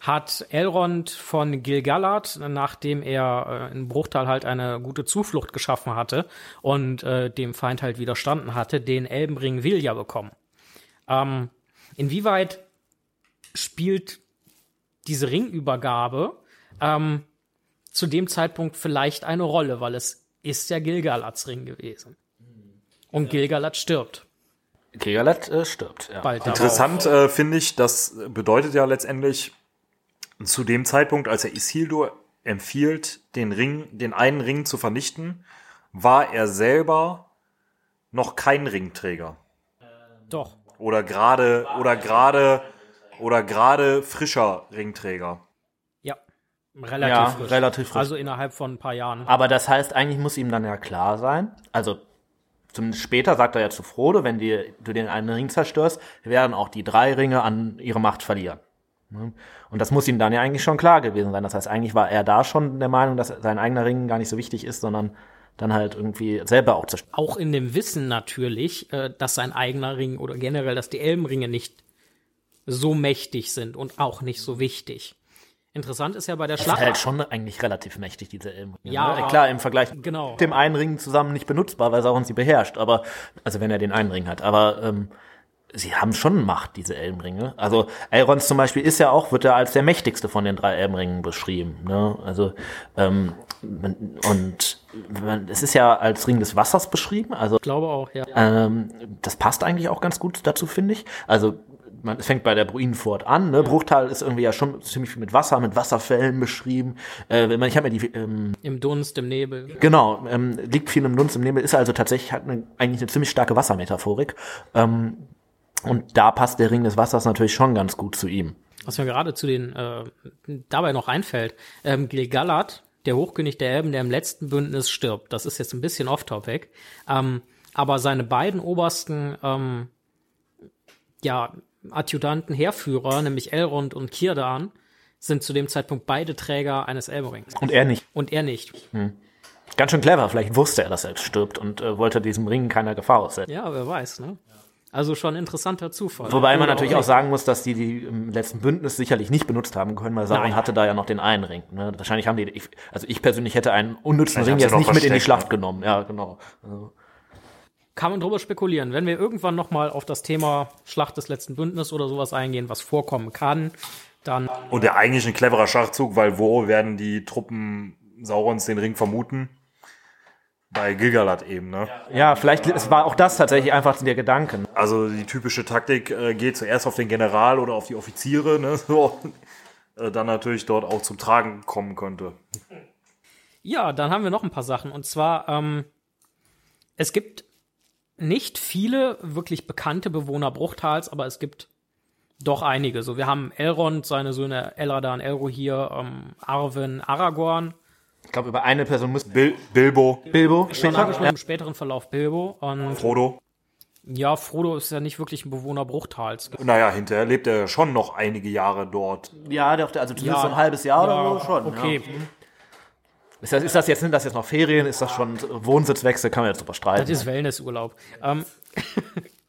hat Elrond von Gilgalad, nachdem er äh, in Bruchtal halt eine gute Zuflucht geschaffen hatte und äh, dem Feind halt widerstanden hatte, den Elbenring Vilja bekommen. Ähm, inwieweit spielt diese Ringübergabe ähm, zu dem Zeitpunkt vielleicht eine Rolle, weil es ist ja Gilgalads Ring gewesen. Und Gilgalad stirbt. Gilgalad äh, stirbt, ja. Bald. Interessant äh, finde ich, das bedeutet ja letztendlich zu dem Zeitpunkt, als er Isildur empfiehlt, den Ring, den einen Ring zu vernichten, war er selber noch kein Ringträger. Doch. Oder gerade, oder gerade, oder gerade frischer Ringträger. Ja. Relativ Ja, frisch. relativ frisch. Also innerhalb von ein paar Jahren. Aber das heißt, eigentlich muss ihm dann ja klar sein, also zumindest später sagt er ja zu Frodo, wenn die, du den einen Ring zerstörst, werden auch die drei Ringe an ihre Macht verlieren. Ne? Und das muss ihm dann ja eigentlich schon klar gewesen sein. Das heißt, eigentlich war er da schon der Meinung, dass sein eigener Ring gar nicht so wichtig ist, sondern dann halt irgendwie selber auch zerstört. Auch in dem Wissen natürlich, äh, dass sein eigener Ring oder generell, dass die Elbenringe nicht so mächtig sind und auch nicht so wichtig. Interessant ist ja bei der Das ist Schlacht. halt schon eigentlich relativ mächtig, diese Elbenringe. Ja. ne? Klar, im Vergleich Genau. mit dem einen Ring zusammen nicht benutzbar, weil Sauron sie beherrscht. Aber, also wenn er den einen Ring hat. Aber ähm, sie haben schon Macht, diese Elbenringe. Also Elrond zum Beispiel ist ja auch, wird er als der mächtigste von den drei Elbenringen beschrieben. Ne? Also ähm, und es ist ja als Ring des Wassers beschrieben. Also Ich glaube auch, ja. ähm, das passt eigentlich auch ganz gut dazu, finde ich. Also man, es fängt bei der Bruinenfurt an. Ne? Bruchtal ist irgendwie ja schon ziemlich viel mit Wasser, mit Wasserfällen beschrieben. Äh, wenn man, ich habe mir die ähm, Im Dunst, im Nebel. Genau, ähm, liegt viel im Dunst im Nebel, ist also tatsächlich hat eine, eigentlich eine ziemlich starke Wassermetaphorik. Ähm, und da passt der Ring des Wassers natürlich schon ganz gut zu ihm. Was mir gerade zu den äh, dabei noch einfällt, ähm, Gilgalad, der Hochkönig der Elben, der im letzten Bündnis stirbt. Das ist jetzt ein bisschen off-topic. Ähm, aber seine beiden obersten ähm, ja, Adjutanten, Heerführer, nämlich Elrond und Kirdan, sind zu dem Zeitpunkt beide Träger eines Elbenrings. Und er nicht. Und er nicht. Ganz schön clever, vielleicht wusste er, dass er stirbt und äh, wollte diesem Ring keiner Gefahr aussetzen. Ja, wer weiß, ne? Also schon ein interessanter Zufall. Wobei man natürlich auch sagen muss, dass die die im letzten Bündnis sicherlich nicht benutzt haben können, weil Sauron Nein. hatte da ja noch den einen Ring. Ne? Wahrscheinlich haben die, ich, also ich persönlich hätte einen unnützen Ring jetzt nicht mit in die Schlacht ne? genommen. Ja, genau. Also, kann man drüber spekulieren. Wenn wir irgendwann noch mal auf das Thema Schlacht des letzten Bündnisses oder sowas eingehen, was vorkommen kann, dann Und der eigentlich ein cleverer Schachzug, weil wo werden die Truppen Saurons den Ring vermuten? Bei Gilgalad eben, ne? ja, vielleicht es war auch das tatsächlich einfach der Gedanke. Also die typische Taktik äh, geht zuerst auf den General oder auf die Offiziere, ne? So. Äh, dann natürlich dort auch zum Tragen kommen könnte. Ja, dann haben wir noch ein paar Sachen. Und zwar, ähm, es gibt nicht viele wirklich bekannte Bewohner Bruchtals, aber es gibt doch einige. So, wir haben Elrond, seine Söhne Eladan, Elrohir, ähm, Arwen, Aragorn. Ich glaube, über eine Person muss Bil Bilbo, Bilbo Schon später. angesprochen im späteren Verlauf Bilbo. Und Frodo. ja, Frodo ist ja nicht wirklich ein Bewohner Bruchtals. Naja, hinterher lebt er schon noch einige Jahre dort. Ja, doch, also zumindest Ja, so ein halbes Jahr ja, oder so schon. Okay, Ja. Ist, das, ist das jetzt, sind das jetzt noch Ferien? Ist das schon Wohnsitzwechsel? Kann man jetzt drüber streiten. das ist Wellnessurlaub. Ähm,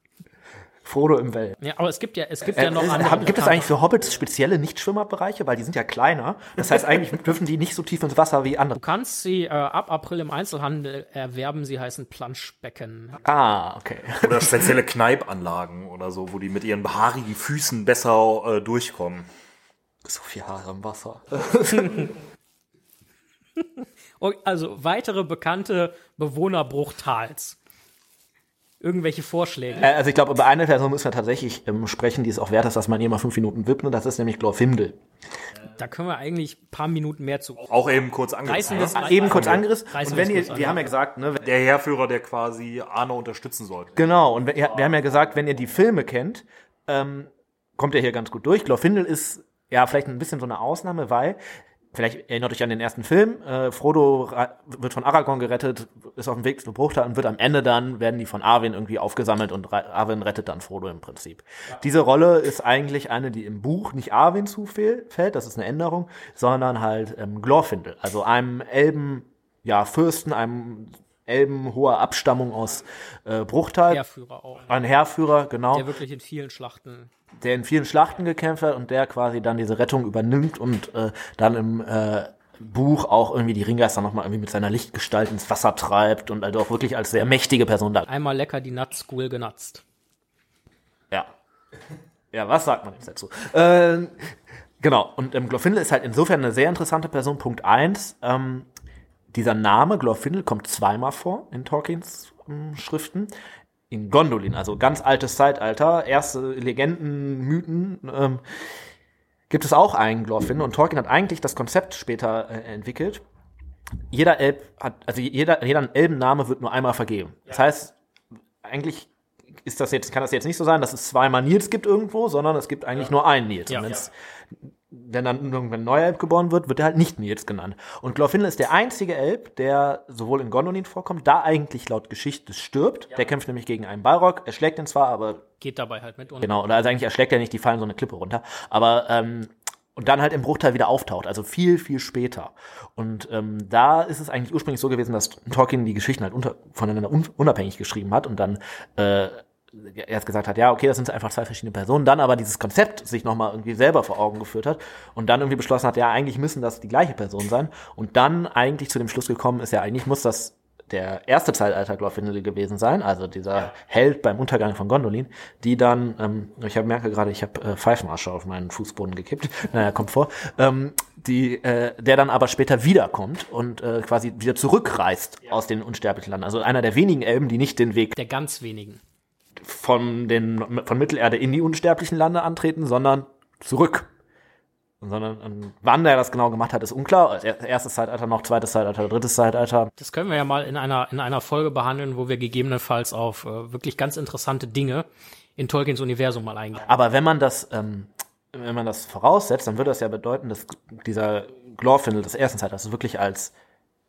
Frodo im Welt. ja, aber es gibt ja, es gibt ja noch Äh, andere. haben- gibt es eigentlich für Hobbits spezielle Nichtschwimmerbereiche? Weil die sind ja kleiner. Das heißt, eigentlich dürfen die nicht so tief ins Wasser wie andere. Du kannst sie äh, ab April im Einzelhandel erwerben. Sie heißen Planschbecken. Ah, okay. Oder spezielle Kneipanlagen oder so, wo die mit ihren behaarigen Füßen besser äh, durchkommen. So viel Haare im Wasser. Oh, Also weitere bekannte Bewohner Bruchtals. Irgendwelche Vorschläge? Äh, Also ich glaube, über eine Person müssen wir tatsächlich ähm, sprechen, die es auch wert ist, dass man ihr mal fünf Minuten widmet. Das ist nämlich Glorfindel. Da können wir eigentlich ein paar Minuten mehr zu. Auch eben kurz Reißen angerissen. wir es Ne? Eben kurz angerissen. Reißen Und wir wenn ihr, wir haben ja. ja gesagt, ne, Der Heerführer, der quasi Arno unterstützen sollte. Genau, und wir, wir haben ja gesagt, wenn ihr die Filme kennt, ähm, kommt ihr hier ganz gut durch. Glorfindel ist ja vielleicht ein bisschen so eine Ausnahme, weil, vielleicht erinnert euch an den ersten Film, äh, Frodo wird von Aragorn gerettet, ist auf dem Weg zu Bruchtal und wird am Ende dann, werden die von Arwen irgendwie aufgesammelt und Arwen rettet dann Frodo im Prinzip. Diese Rolle ist eigentlich eine, die im Buch nicht Arwen zufällt, das ist eine Änderung, sondern halt ähm, Glorfindel, also einem Elben, ja, Fürsten, einem Elben hoher Abstammung aus äh, Bruchtal. Heerführer auch. Ein Heerführer, genau, Der wirklich in vielen Schlachten. Der in vielen Schlachten gekämpft hat und der quasi dann diese Rettung übernimmt und äh, dann im äh, Buch auch irgendwie die Ringgeister nochmal irgendwie mit seiner Lichtgestalt ins Wasser treibt und also auch wirklich als sehr mächtige Person da. Einmal lecker die Nuts-School genutzt. Ja. Ja, was sagt man jetzt dazu? Ähm, genau, und ähm, Glorfindel ist halt insofern eine sehr interessante Person. Punkt eins: ähm, dieser Name Glorfindel kommt zweimal vor in Tolkiens ähm, Schriften. In Gondolin, also ganz altes Zeitalter, erste Legenden, Mythen, ähm, gibt es auch einen Glorfindel und Tolkien hat eigentlich das Konzept später äh, entwickelt. Jeder Elb hat, also jeder, jeder Elbenname wird nur einmal vergeben. Das heißt, eigentlich ist das jetzt, kann das jetzt nicht so sein, dass es zweimal Nils gibt irgendwo, sondern es gibt eigentlich nur einen Nils. Ja. Und wenn's, wenn dann irgendwann ein neuer Elb geboren wird, wird er halt nicht Nils genannt. Und Glorfindel ist der einzige Elb, der sowohl in Gondolin vorkommt, da eigentlich laut Geschichte stirbt. Der kämpft nämlich gegen einen Balrog, er schlägt ihn zwar, aber Geht dabei halt mit. Und Genau, oder also eigentlich erschlägt er nicht, die fallen so eine Klippe runter. Aber ähm, und dann halt im Bruchteil wieder auftaucht, also viel, viel später. Und ähm, da ist es eigentlich ursprünglich so gewesen, dass Tolkien die Geschichten halt unter, voneinander un, unabhängig geschrieben hat und dann äh, erst gesagt hat, ja, okay, das sind einfach zwei verschiedene Personen, dann aber dieses Konzept sich nochmal irgendwie selber vor Augen geführt hat und dann irgendwie beschlossen hat, ja, eigentlich müssen das die gleiche Person sein und dann eigentlich zu dem Schluss gekommen ist, ja, eigentlich muss das der erste Zeitalter Glorfindel gewesen sein, also dieser Held beim Untergang von Gondolin, die dann, ähm, ich hab, merke gerade, ich habe äh, Pfeifenasche auf meinen Fußboden gekippt, naja, kommt vor, ähm, die, äh, der dann aber später wiederkommt und äh, quasi wieder zurückreist aus den unsterblichen Landen. Also einer der wenigen Elben, die nicht den Weg der ganz wenigen. Von, den, von Mittelerde in die unsterblichen Lande antreten, sondern zurück. Sondern wann der das genau gemacht hat, ist unklar. Erstes Zeitalter noch, zweites Zeitalter, drittes Zeitalter. Das können wir ja mal in einer, in einer Folge behandeln, wo wir gegebenenfalls auf äh, wirklich ganz interessante Dinge in Tolkiens Universum mal eingehen. Aber wenn man das, ähm, wenn man das voraussetzt, dann würde das ja bedeuten, dass dieser Glorfindel des ersten Zeitalters wirklich als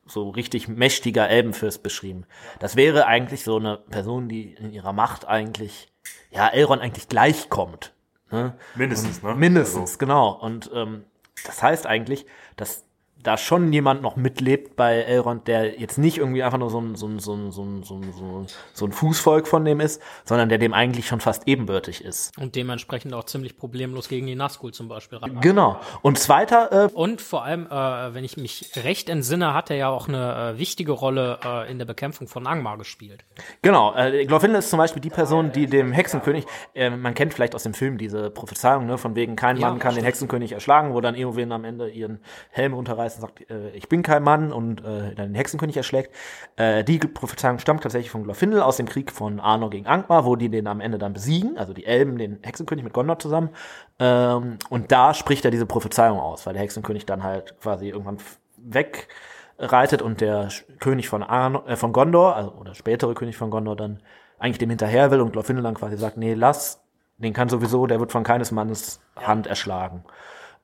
so richtig mächtiger Elbenfürst beschrieben. Das wäre eigentlich so eine Person, die in ihrer Macht eigentlich, ja, Elrond eigentlich gleichkommt. Ne? Mindestens, ne? Mindestens, genau. Und ähm, das heißt eigentlich, dass da schon jemand noch mitlebt bei Elrond, der jetzt nicht irgendwie einfach nur so ein, so ein, so ein, so ein, so ein, so ein, Fußvolk von dem ist, sondern der dem eigentlich schon fast ebenbürtig ist. Und dementsprechend auch ziemlich problemlos gegen die Nazgul zum Beispiel ran. Genau. Und zweiter, äh, Und vor allem, äh, wenn ich mich recht entsinne, hat er ja auch eine äh, wichtige Rolle äh, in der Bekämpfung von Angmar gespielt. genau, äh, Glorfindel ist zum Beispiel die Person, die dem Hexenkönig, äh, man kennt vielleicht aus dem Film diese Prophezeiung, ne, von wegen kein Ja, Mann kann den stimmt. Hexenkönig erschlagen, wo dann Eowyn am Ende ihren Helm runterreißt und sagt, äh, ich bin kein Mann und äh, dann den Hexenkönig erschlägt. Äh, die Prophezeiung stammt tatsächlich von Glorfindel aus dem Krieg von Arnor gegen Angmar, wo die den am Ende dann besiegen, also die Elben den Hexenkönig mit Gondor zusammen. Ähm, und da spricht er diese Prophezeiung aus, weil der Hexenkönig dann halt quasi irgendwann f- weg reitet und der König von, Arno, äh, von Gondor, also oder spätere König von Gondor dann eigentlich dem hinterher will und Glorfindel dann quasi sagt, nee, lass, den kann sowieso, der wird von keines Mannes Hand erschlagen.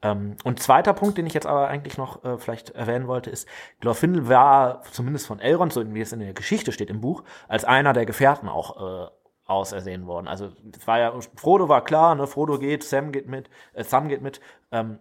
Ähm, und zweiter Punkt, den ich jetzt aber eigentlich noch äh, vielleicht erwähnen wollte, ist, Glorfindel war zumindest von Elrond, so wie es in der Geschichte steht im Buch, als einer der Gefährten auch äh, ausersehen worden. Also es war ja, Frodo war klar, ne, Frodo geht, Sam geht mit, äh, Sam geht mit, ähm,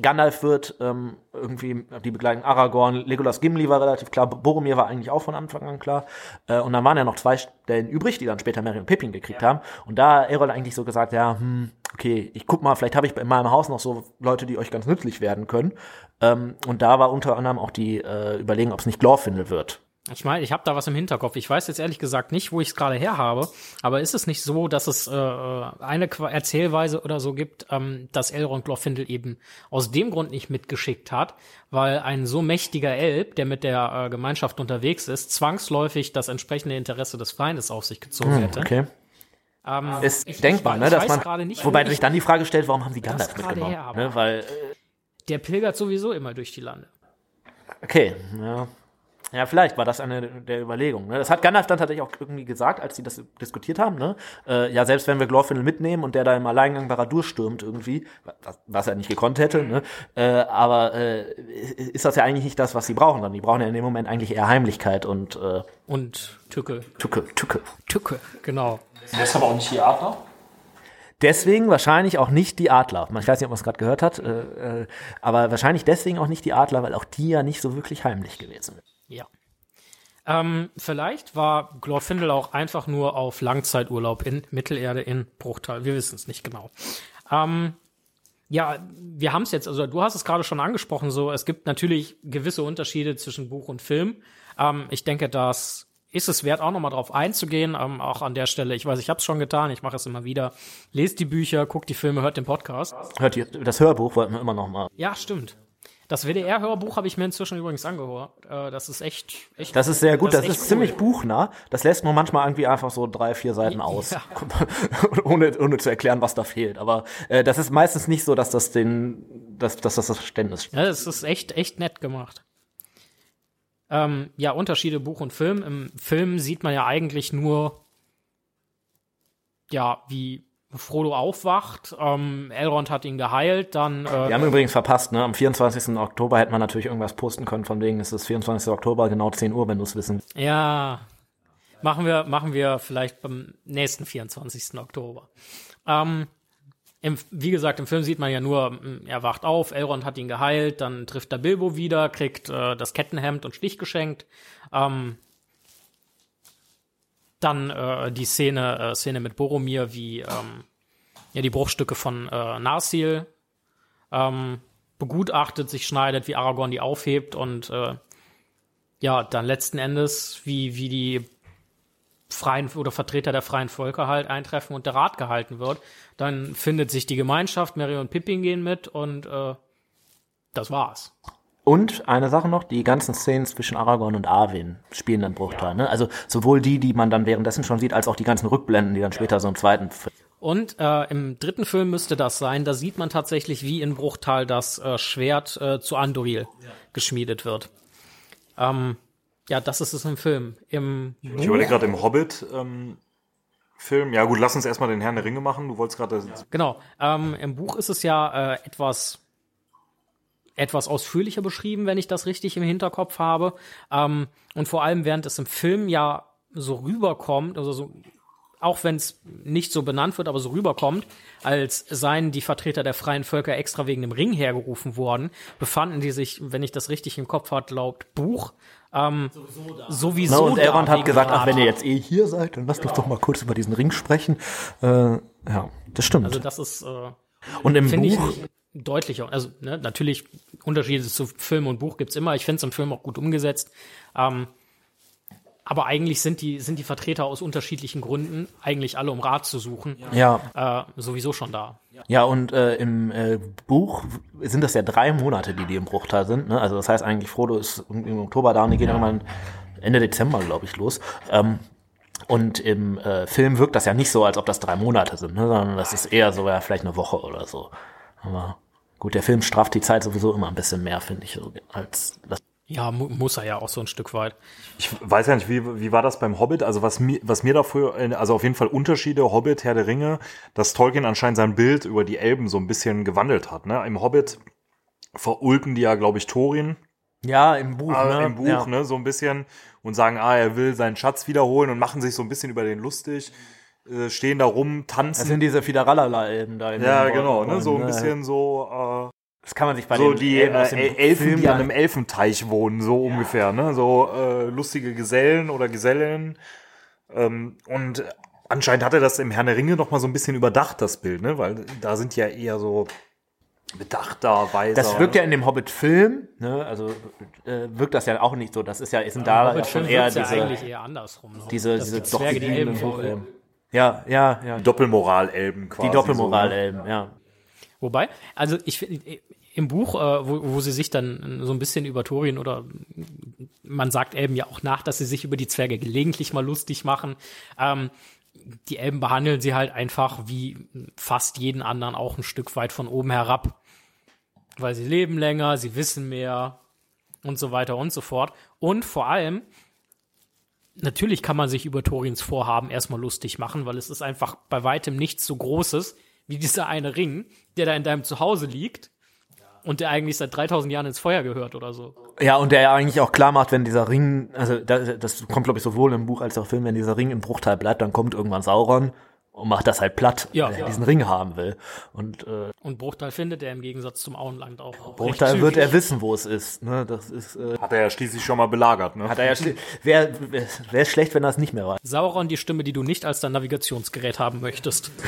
Gandalf wird ähm, irgendwie die begleiten Aragorn, Legolas Gimli war relativ klar, Boromir war eigentlich auch von Anfang an klar. Äh, und dann waren ja noch zwei Stellen übrig, die dann später Merry und Pippin gekriegt haben. Und da hat Errol eigentlich so gesagt, ja, hm, okay, ich guck mal, vielleicht habe ich in meinem Haus noch so Leute, die euch ganz nützlich werden können. Ähm, und da war unter anderem auch die äh, Überlegung, ob es nicht Glorfindel wird. Ich meine, ich habe da was im Hinterkopf. Ich weiß jetzt ehrlich gesagt nicht, wo ich es gerade her habe, aber ist es nicht so, dass es äh, eine Erzählweise oder so gibt, ähm, dass Elrond Glorfindel eben aus dem Grund nicht mitgeschickt hat, weil ein so mächtiger Elb, der mit der äh, Gemeinschaft unterwegs ist, zwangsläufig das entsprechende Interesse des Feindes auf sich gezogen hätte. Hm, Okay. Ähm, Ist ich- ich denkbar, ne, ich dass weiß man, gerade nicht, wobei wo sich ich- dann die Frage stellt, warum haben sie Gandalf gerade mitgenommen? ne, weil, äh, der pilgert sowieso immer durch die Lande. Okay, ja. Ja, vielleicht war das eine der Überlegungen. Ne? Das hat Gandalf dann tatsächlich auch irgendwie gesagt, als sie das diskutiert haben. Ne? Äh, ja, selbst wenn wir Glorfindel mitnehmen und der da im Alleingang Baradur stürmt irgendwie, was, was er nicht gekonnt hätte, ne? äh, aber äh, ist das ja eigentlich nicht das, was sie brauchen dann. Die brauchen ja in dem Moment eigentlich eher Heimlichkeit und äh, Und Tücke. Tücke, Tücke. Tücke, genau. Deshalb auch nicht die Adler? Deswegen wahrscheinlich auch nicht die Adler. Ich weiß nicht, ob man es gerade gehört hat, äh, äh, aber wahrscheinlich deswegen auch nicht die Adler, weil auch die ja nicht so wirklich heimlich gewesen sind. Ja. Ähm, vielleicht war Glorfindel auch einfach nur auf Langzeiturlaub in Mittelerde in Bruchtal. Wir wissen es nicht genau. Ähm, ja, wir haben es jetzt, also du hast es gerade schon angesprochen, so es gibt natürlich gewisse Unterschiede zwischen Buch und Film. Ähm, ich denke, das ist es wert, auch nochmal drauf einzugehen. Ähm, auch an der Stelle, ich weiß, ich habe es schon getan, ich mache es immer wieder. Lest die Bücher, guckt die Filme, hört den Podcast. Hört ihr, das Hörbuch wollten wir immer noch mal. Ja, stimmt. Das WDR-Hörbuch habe ich mir inzwischen übrigens angehört. Äh, das ist echt, echt. Das ist sehr gut, das, echt ist ziemlich cool. buchnah. Das lässt man manchmal irgendwie einfach so drei, vier Seiten aus. Ja. ohne, ohne zu erklären, was da fehlt. Aber äh, das ist meistens nicht so, dass das den, dass, dass das das Verständnis Ja, das ist echt, echt nett gemacht. Ähm, ja, Unterschiede Buch und Film. Im Film sieht man ja eigentlich nur, ja, wie Frodo aufwacht. Ähm, Elrond hat ihn geheilt, dann. Äh, Wir haben übrigens verpasst, ne? Am 24. Oktober hätte man natürlich irgendwas posten können, von wegen es ist 24. Oktober, genau 10 Uhr, wenn du es wissen. Ja, machen wir, machen wir vielleicht beim nächsten 24. Oktober. Ähm, im, wie gesagt, im Film sieht man ja nur, m, er wacht auf, Elrond hat ihn geheilt, dann trifft er Bilbo wieder, kriegt äh, das Kettenhemd und Stich geschenkt. Ähm, dann äh, die Szene, äh, Szene mit Boromir, wie ähm, ja die Bruchstücke von äh, Narsil ähm, begutachtet, sich schneidet, wie Aragorn die aufhebt und äh, ja, dann letzten Endes, wie, wie die freien oder Vertreter der freien Völker halt eintreffen und der Rat gehalten wird. Dann findet sich die Gemeinschaft, Mary und Pippin gehen mit und äh, das war's. Und eine Sache noch, die ganzen Szenen zwischen Aragorn und Arwen spielen dann Bruchteil. Ne? Also sowohl die, die man dann währenddessen schon sieht, als auch die ganzen Rückblenden, die dann später so im zweiten. Film- Und äh, im dritten Film müsste das sein, da sieht man tatsächlich, wie in Bruchtal das äh, Schwert äh, zu Andoril geschmiedet wird. Ähm, ja, das ist es im Film. Im Ich überlege gerade im Hobbit. Ähm, Film. Ja gut, lass uns erstmal den Herrn der Ringe machen. Du wolltest gerade Genau. Ähm, Im Buch ist es ja äh, etwas etwas ausführlicher beschrieben, wenn ich das richtig im Hinterkopf habe. Ähm, und vor allem, während es im Film ja so rüberkommt, also so, auch wenn es nicht so benannt wird, aber so rüberkommt, als seien die Vertreter der freien Völker extra wegen dem Ring hergerufen worden, befanden die sich, wenn ich das richtig im Kopf hat, laut Buch, ähm, sowieso, Ne? Und da Elrond hat gesagt, ach, wenn ihr jetzt eh hier seid, dann lasst uns doch mal kurz über diesen Ring sprechen. Äh, ja, das stimmt. Also das ist äh, und im finde ich Buch, deutlicher. Also ne, natürlich Unterschiede zu Film und Buch gibt's immer. Ich finde es im Film auch gut umgesetzt. Ähm, aber eigentlich sind die sind die Vertreter aus unterschiedlichen Gründen eigentlich alle um Rat zu suchen ja, äh, sowieso schon da. Ja, und äh, im äh, Buch sind das ja drei Monate, die die im Bruchteil sind. Ne? Also das heißt eigentlich, Frodo ist im Oktober da und die gehen irgendwann Ende Dezember, glaube ich, los. Ähm, und im äh, Film wirkt das ja nicht so, als ob das drei Monate sind, ne? sondern das ist eher so, ja, vielleicht eine Woche oder so. Aber gut, der Film straft die Zeit sowieso immer ein bisschen mehr, finde ich, so, als das. Ja, mu muss er ja auch so ein Stück weit. Ich weiß ja nicht, wie, wie war das beim Hobbit? Also was mir, was mir dafür, also auf jeden Fall Unterschiede, Hobbit, Herr der Ringe, dass Tolkien anscheinend sein Bild über die Elben so ein bisschen gewandelt hat. Ne? Im Hobbit verulken die ja, glaube ich, Thorin Ja, im Buch, äh, im Buch, ne, so ein bisschen und sagen, ah, er will seinen Schatz wiederholen und machen sich so ein bisschen über den lustig, äh, stehen da rum, tanzen. Das sind diese Fideralala-Elben da. In ja, genau, ne, so ein ne? bisschen so, Das kann man sich bei äh, so den die dem äh, Elfen, Film die an einem Elfenteich wohnen, so ungefähr, ne, so äh, lustige Gesellen oder Gesellen. Ähm, und anscheinend hat er das im Herrn der Ringe noch mal so ein bisschen überdacht, das Bild, ne, weil da sind ja eher so bedachter, weiser. Das wirkt ja in dem Hobbit-Film, ne, also äh, wirkt das ja auch nicht so. Das ist ja, sind da ja schon eher wird's ja diese, eigentlich eher andersrum. ne? diese, Dass diese die Zwerge die Elben. Hochelben. Ja, ja, ja. Doppelmoral-Elben quasi. Die Doppelmoral-Elben, ja. Wobei, also ich finde, im Buch, äh, wo, wo sie sich dann so ein bisschen über Thorin oder man sagt Elben ja auch nach, dass sie sich über die Zwerge gelegentlich mal lustig machen. Ähm, die Elben behandeln sie halt einfach wie fast jeden anderen auch ein Stück weit von oben herab. Weil sie leben länger, sie wissen mehr und so weiter und so fort. Und vor allem, natürlich kann man sich über Torins Vorhaben erstmal lustig machen, weil es ist einfach bei weitem nichts so Großes wie dieser eine Ring, der da in deinem Zuhause liegt und der eigentlich seit 3000 Jahren ins Feuer gehört oder so. Ja, und der ja eigentlich auch klar macht, wenn dieser Ring, also das, das kommt, glaube ich, sowohl im Buch als auch im Film, wenn dieser Ring im Bruchteil bleibt, dann kommt irgendwann Sauron und macht das halt platt, Ja. weil er Ja. diesen Ring haben will. Und äh, Und Bruchteil findet er im Gegensatz zum Auenland auch. recht Bruchteil wird er wissen, wo es ist. Ne? Das ist äh, Hat er ja schließlich schon mal belagert, ne? hat er ja wäre wär schlecht, wenn er es nicht mehr weiß. Sauron die Stimme, die du nicht als dein Navigationsgerät haben möchtest.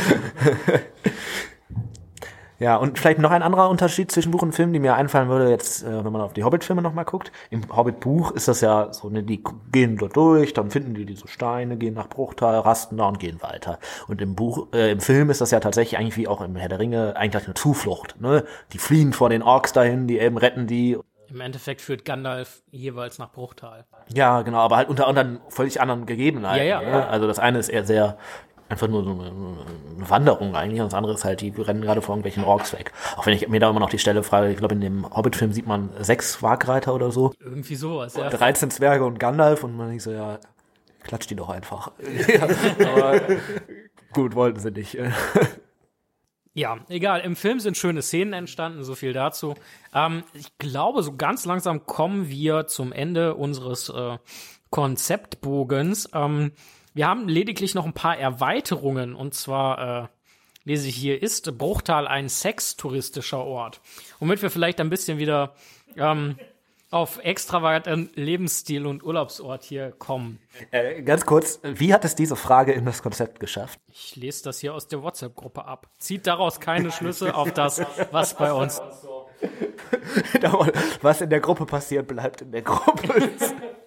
Ja, und vielleicht noch ein anderer Unterschied zwischen Buch und Film, die mir einfallen würde, jetzt, äh, wenn man auf die Hobbit-Filme nochmal guckt. Im Hobbit-Buch ist das ja so, ne, die gehen dort durch, dann finden die diese Steine, gehen nach Bruchtal, rasten da und gehen weiter. Und im Buch, äh, im Film ist das ja tatsächlich eigentlich wie auch im Herr der Ringe eigentlich eine Zuflucht. Ne? Die fliehen vor den Orks dahin, die Elben retten die. Im Endeffekt führt Gandalf jeweils nach Bruchtal. Ja, genau, aber halt unter anderen völlig anderen Gegebenheiten. Ja, ja. Ne? Also das eine ist eher sehr einfach nur so eine, Wanderung eigentlich und das andere ist halt, die rennen gerade vor irgendwelchen Orks weg. Auch wenn ich mir da immer noch die Stelle frage, ich glaube in dem Hobbit-Film sieht man sechs Wagreiter oder so, Irgendwie sowas, ja. 13 Zwerge und Gandalf und man denkt so, ja, klatscht die doch einfach. ja, aber gut, wollten sie nicht. Ja, egal. Im Film sind schöne Szenen entstanden, so viel dazu. Ähm, ich glaube, so ganz langsam kommen wir zum Ende unseres äh, Konzeptbogens. Ähm, wir haben lediglich noch ein paar Erweiterungen und zwar äh, lese ich hier, ist Bruchtal ein sextouristischer Ort? Womit wir vielleicht ein bisschen wieder ähm, auf extravaganten Lebensstil und Urlaubsort hier kommen. Äh, ganz kurz, wie hat es diese Frage in das Konzept geschafft? Ich lese das hier aus der WhatsApp-Gruppe ab. Zieht daraus keine Schlüsse auf das, was bei uns Was in der Gruppe passiert, bleibt in der Gruppe.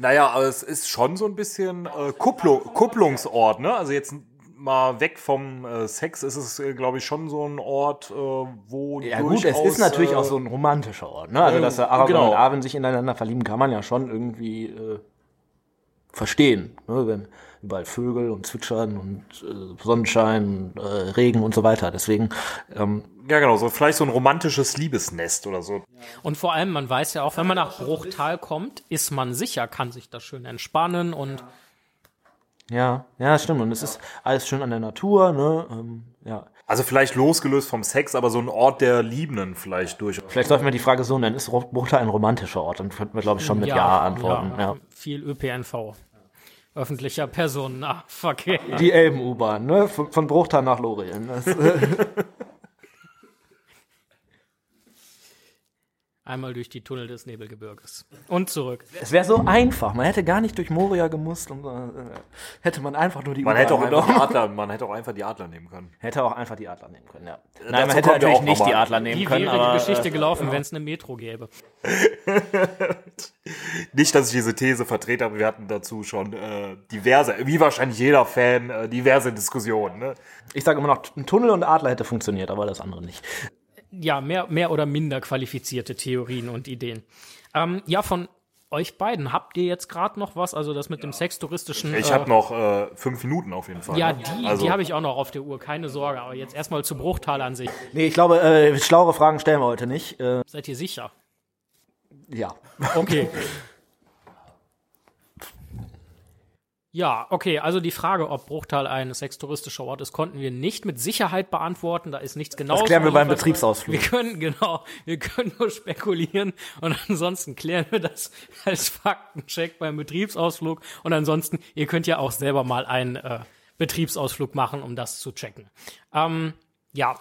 Naja, aber es ist schon so ein bisschen äh, Kupplung, Kupplungsort, ne? Also jetzt mal weg vom äh, Sex ist es, äh, glaube ich, schon so ein Ort, äh, wo Ja gut, es ist natürlich äh, auch so ein romantischer Ort. Ne? Also, äh, dass der Aragorn genau. und Arwen sich ineinander verlieben, kann man ja schon irgendwie äh, verstehen. Ne? Wenn überall Vögel und Zwitschern und äh, Sonnenschein, und, äh, Regen und so weiter. Deswegen, ähm, Ja, genau, so vielleicht so ein romantisches Liebesnest oder so. Und vor allem, man weiß ja auch, wenn man nach Bruchtal kommt, ist man sicher, kann sich da schön entspannen und ja, ja, stimmt. Und es ist alles schön an der Natur. Ne? Ähm, ja. Also vielleicht losgelöst vom Sex, aber so ein Ort der Liebenden vielleicht durchaus. Vielleicht sollten wir die Frage so nennen, ist Bruchtal ein romantischer Ort? Dann könnten wir, glaube ich, schon mit Ja, antworten. Ja. viel ÖPNV. Öffentlicher Personennahverkehr. Die Elben-U-Bahn, ne? Von, von Bruchtal nach Lorien. Einmal durch die Tunnel des Nebelgebirges. Und zurück. Es wäre so einfach. Man hätte gar nicht durch Moria gemusst. Und, äh, hätte man einfach nur die Man U-Bahn hätte auch einfach die Adler, man hätte auch einfach die Adler nehmen können. Hätte auch einfach die Adler nehmen können, ja. Nein, dazu man hätte natürlich auch nicht die. Adler nehmen Wie können, wäre aber die Geschichte äh, gelaufen, wenn es eine Metro gäbe? Nicht, dass ich diese These vertrete, aber wir hatten dazu schon äh, diverse, wie wahrscheinlich jeder Fan, äh, diverse Diskussionen. Ne? ich sage immer noch, ein Tunnel und Adler hätte funktioniert, aber das andere nicht. Ja, mehr, mehr oder minder qualifizierte Theorien und Ideen. Ähm, ja, von euch beiden, habt ihr jetzt gerade noch was? Also das mit dem sextouristischen. Ich äh, habe noch äh, fünf Minuten auf jeden Fall. Ja, ne? die, also, die habe ich auch noch auf der Uhr, keine Sorge. Aber jetzt erstmal zu Bruchtal an sich. Nee, ich glaube, äh, schlauere Fragen stellen wir heute nicht. Äh, Seid ihr sicher? ja. Okay. Ja, okay, also die Frage, ob Bruchtal ein sextouristischer Ort ist, konnten wir nicht mit Sicherheit beantworten. Da ist nichts genau. Das klären wir beim Betriebsausflug. Wir können, genau, wir können nur spekulieren und ansonsten klären wir das als Faktencheck beim Betriebsausflug. Und ansonsten, ihr könnt ja auch selber mal einen äh, Betriebsausflug machen, um das zu checken. Ähm, ja,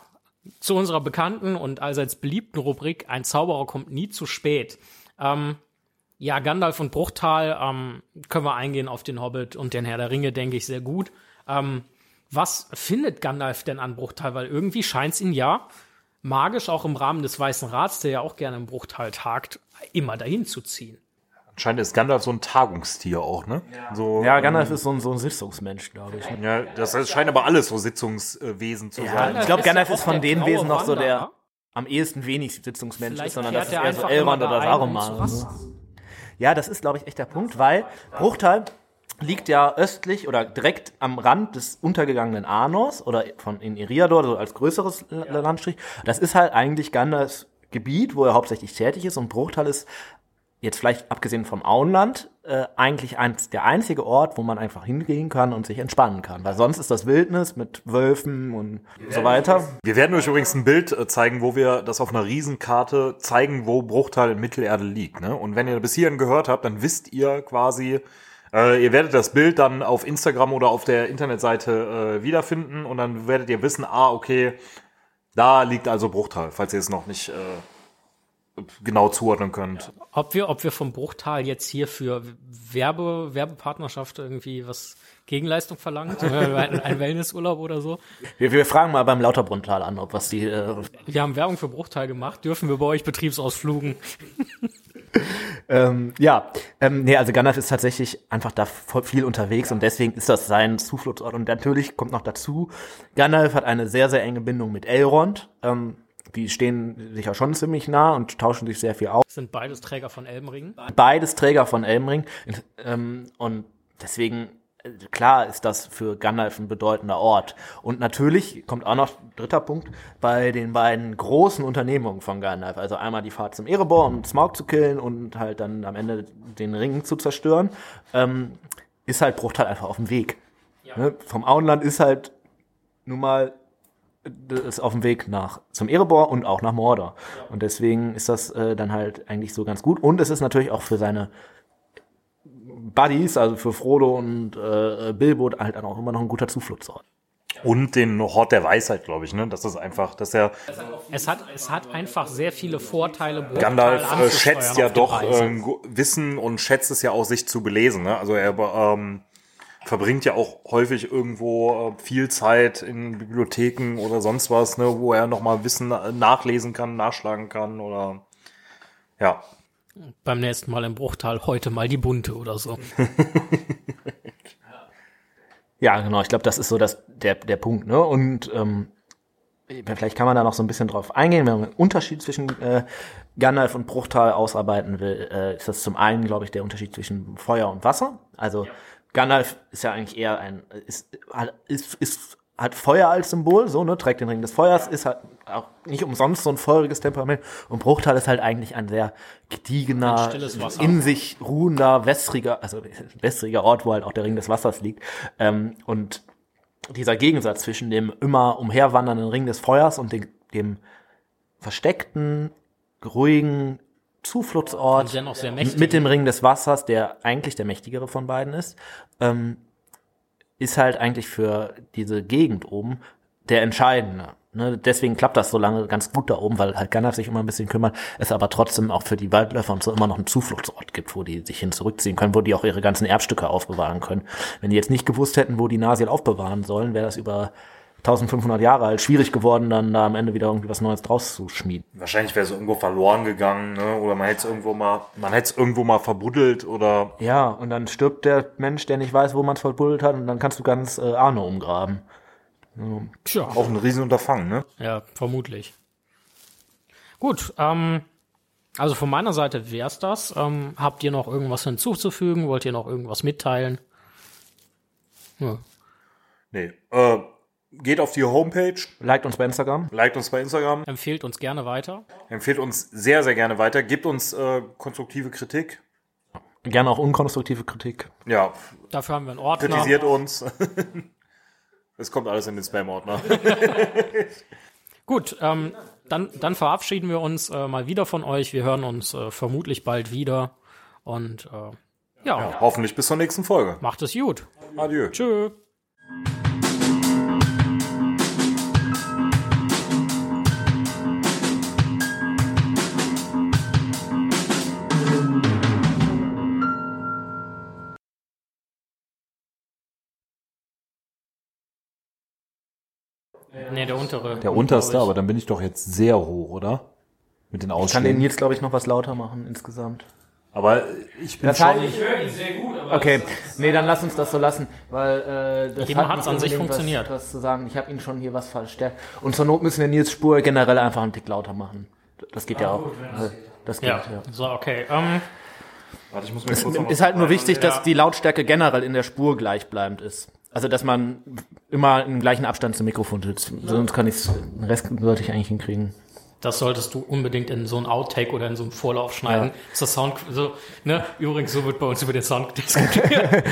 zu unserer bekannten und allseits beliebten Rubrik Ein Zauberer kommt nie zu spät. Ähm, ja, Gandalf und Bruchtal ähm, können wir eingehen auf den Hobbit und den Herr der Ringe, denke ich, sehr gut. Ähm, was findet Gandalf denn an Bruchtal? Weil irgendwie scheint es ihn ja magisch auch im Rahmen des Weißen Rats, der ja auch gerne im Bruchtal tagt, immer dahin zu ziehen. anscheinend ist Gandalf so ein Tagungstier auch, ne? So, Ja, Gandalf ist so ein, so ein Sitzungsmensch, glaube ich. ja, das das scheint aber alles so Sitzungswesen zu sein. ich glaube, ja Gandalf ist von den Wesen noch so der am ehesten wenig Sitzungsmensch Vielleicht ist, sondern das ist er eher so einfach Elrond oder um Saruman. Ja, das ist, glaube ich, echt der Punkt, weil Bruchtal liegt ja östlich oder direkt am Rand des untergegangenen Arnos oder von in Eriador, so als größeres L- Landstrich. Das ist halt eigentlich Gandalfs Gebiet, wo er hauptsächlich tätig ist und Bruchtal ist jetzt vielleicht abgesehen vom Auenland äh, eigentlich eins, der einzige Ort, wo man einfach hingehen kann und sich entspannen kann. Weil sonst ist das Wildnis mit Wölfen und so weiter. Wir werden euch übrigens ein Bild äh, zeigen, wo wir das auf einer Riesenkarte zeigen, wo Bruchtal in Mittelerde liegt. Ne? Und wenn ihr bis hierhin gehört habt, dann wisst ihr quasi, Äh, ihr werdet das Bild dann auf Instagram oder auf der Internetseite äh, wiederfinden und dann werdet ihr wissen, ah, okay, da liegt also Bruchtal, falls ihr es noch nicht äh, genau zuordnen könnt. Ob wir, ob wir vom Bruchtal jetzt hier für Werbe, Werbepartnerschaft irgendwie was Gegenleistung verlangt, ein, Wellnessurlaub oder so. Wir, wir fragen mal beim Lauterbrunntal an, ob was die. Äh, Wir haben Werbung für Bruchteil gemacht. Dürfen wir bei euch Betriebsausflugen? ähm, ja, ähm, nee, also Gandalf ist tatsächlich einfach da voll viel unterwegs und deswegen ist das sein Zufluchtsort. Und natürlich kommt noch dazu, Gandalf hat eine sehr, sehr enge Bindung mit Elrond. Ähm, die stehen sich ja schon ziemlich nah und tauschen sich sehr viel aus. Sind beides Träger von Elbenring. Beides Träger von Elmring. Ähm, und deswegen, äh, klar ist das für Gandalf ein bedeutender Ort. Und natürlich kommt auch noch dritter Punkt bei den beiden großen Unternehmungen von Gandalf. Also einmal die Fahrt zum Erebor, um Smaug zu killen und halt dann am Ende den Ring zu zerstören. Ähm, ist halt Bruchtal einfach auf dem Weg. Ne? Vom Auenland ist halt nun mal ist auf dem Weg nach zum Erebor und auch nach Mordor. Und deswegen ist das äh, dann halt eigentlich so ganz gut. Und es ist natürlich auch für seine Buddies, also für Frodo und äh, Bilbo, halt dann auch immer noch ein guter Zufluchtsort. Und den Hort der Weisheit, glaube ich, ne? Das ist einfach, dass er Es hat, es hat einfach sehr viele Vorteile. Gandalf äh, schätzt ja doch ähm, gu- Wissen und schätzt es ja auch, sich zu belesen. Ne? Also er ähm, verbringt ja auch häufig irgendwo äh, viel Zeit in Bibliotheken oder sonst was, ne, wo er nochmal Wissen nachlesen kann, nachschlagen kann oder ja. Beim nächsten Mal im Bruchtal heute mal die bunte oder so. Ja, genau. Ich glaube, das ist so das, der, der Punkt. Ne? Und ähm, vielleicht kann man da noch so ein bisschen drauf eingehen, wenn man einen Unterschied zwischen äh, Gandalf und Bruchtal ausarbeiten will, äh, ist das zum einen, glaube ich, der Unterschied zwischen Feuer und Wasser. Also Gandalf ist ja eigentlich eher ein, ist, hat- ist, ist, hat Feuer als Symbol, so, ne, trägt den Ring des Feuers, ist halt auch nicht umsonst so ein feuriges Temperament. Und Bruchtal ist halt eigentlich ein sehr gediegener, Ein in sich ruhender, wässriger, also wässriger Ort, wo halt auch der Ring des Wassers liegt. Ähm, und dieser Gegensatz zwischen dem immer umherwandernden Ring des Feuers und dem, dem versteckten, ruhigen Zufluchtsort mit dem Ring des Wassers, der eigentlich der mächtigere von beiden ist, ähm, ist halt eigentlich für diese Gegend oben der entscheidende. Ne? Deswegen klappt das so lange ganz gut da oben, weil halt Gandalf sich immer ein bisschen kümmert, es aber trotzdem auch für die Waldläufer und so immer noch einen Zufluchtsort gibt, wo die sich hin zurückziehen können, wo die auch ihre ganzen Erbstücke aufbewahren können. Wenn die jetzt nicht gewusst hätten, wo die Nasil aufbewahren sollen, wäre das über 1500 Jahre alt schwierig geworden, dann da am Ende wieder irgendwie was Neues draus zu schmieden. Wahrscheinlich wäre es irgendwo verloren gegangen, ne? Oder man hätte es irgendwo mal, man hätte es irgendwo mal verbuddelt oder Ja, und dann stirbt der Mensch, der nicht weiß, wo man es verbuddelt hat, und dann kannst du ganz äh, Arno umgraben. Tja, auch ein Riesenunterfangen, ne? ja, vermutlich. Gut, ähm, also von meiner Seite wär's das. Ähm, habt ihr noch irgendwas hinzuzufügen? Wollt ihr noch irgendwas mitteilen? Ja. Nee. Äh, geht auf die Homepage, Liked uns bei Instagram. liked uns bei Instagram, Empfehlt uns gerne weiter. empfehlt uns sehr, sehr gerne weiter, gebt uns äh, konstruktive Kritik. Gerne auch unkonstruktive Kritik. Ja, Dafür haben wir einen Ordner. kritisiert uns. Es kommt alles in den Spam-Ordner. Gut, ähm, dann, dann verabschieden wir uns äh, mal wieder von euch. Wir hören uns äh, vermutlich bald wieder. Und äh, ja, Hoffentlich bis zur nächsten Folge. macht es gut. Adieu. Tschö. Nee, der untere. Der unterste, aber dann bin ich doch jetzt sehr hoch, oder? Mit den Ich kann den. Nils, glaube ich, noch was lauter machen insgesamt. Aber ich bin Das schon. heißt, okay, nee, dann lass uns das so lassen, weil äh, das Eben hat hat's nicht an sich funktioniert. Was, was zu sagen. Ich habe ihn schon hier was verstärkt. Und zur Not müssen wir Nils Spur generell einfach einen Tick lauter machen. Das geht ja auch. Äh, Das geht, Ja, ja. so, okay. Ähm, Warte, ich muss mir kurz noch was Ist halt nur wichtig, dass Ja. die Lautstärke generell in der Spur gleichbleibend ist. Also, dass man immer im gleichen Abstand zum Mikrofon sitzt. Sonst kann ich's, den Rest sollte ich eigentlich hinkriegen. Das solltest du unbedingt in so ein Outtake oder in so einen Vorlauf schneiden. Ja. Ist das Sound, so, ne? Übrigens, so wird bei uns über den Sound diskutiert.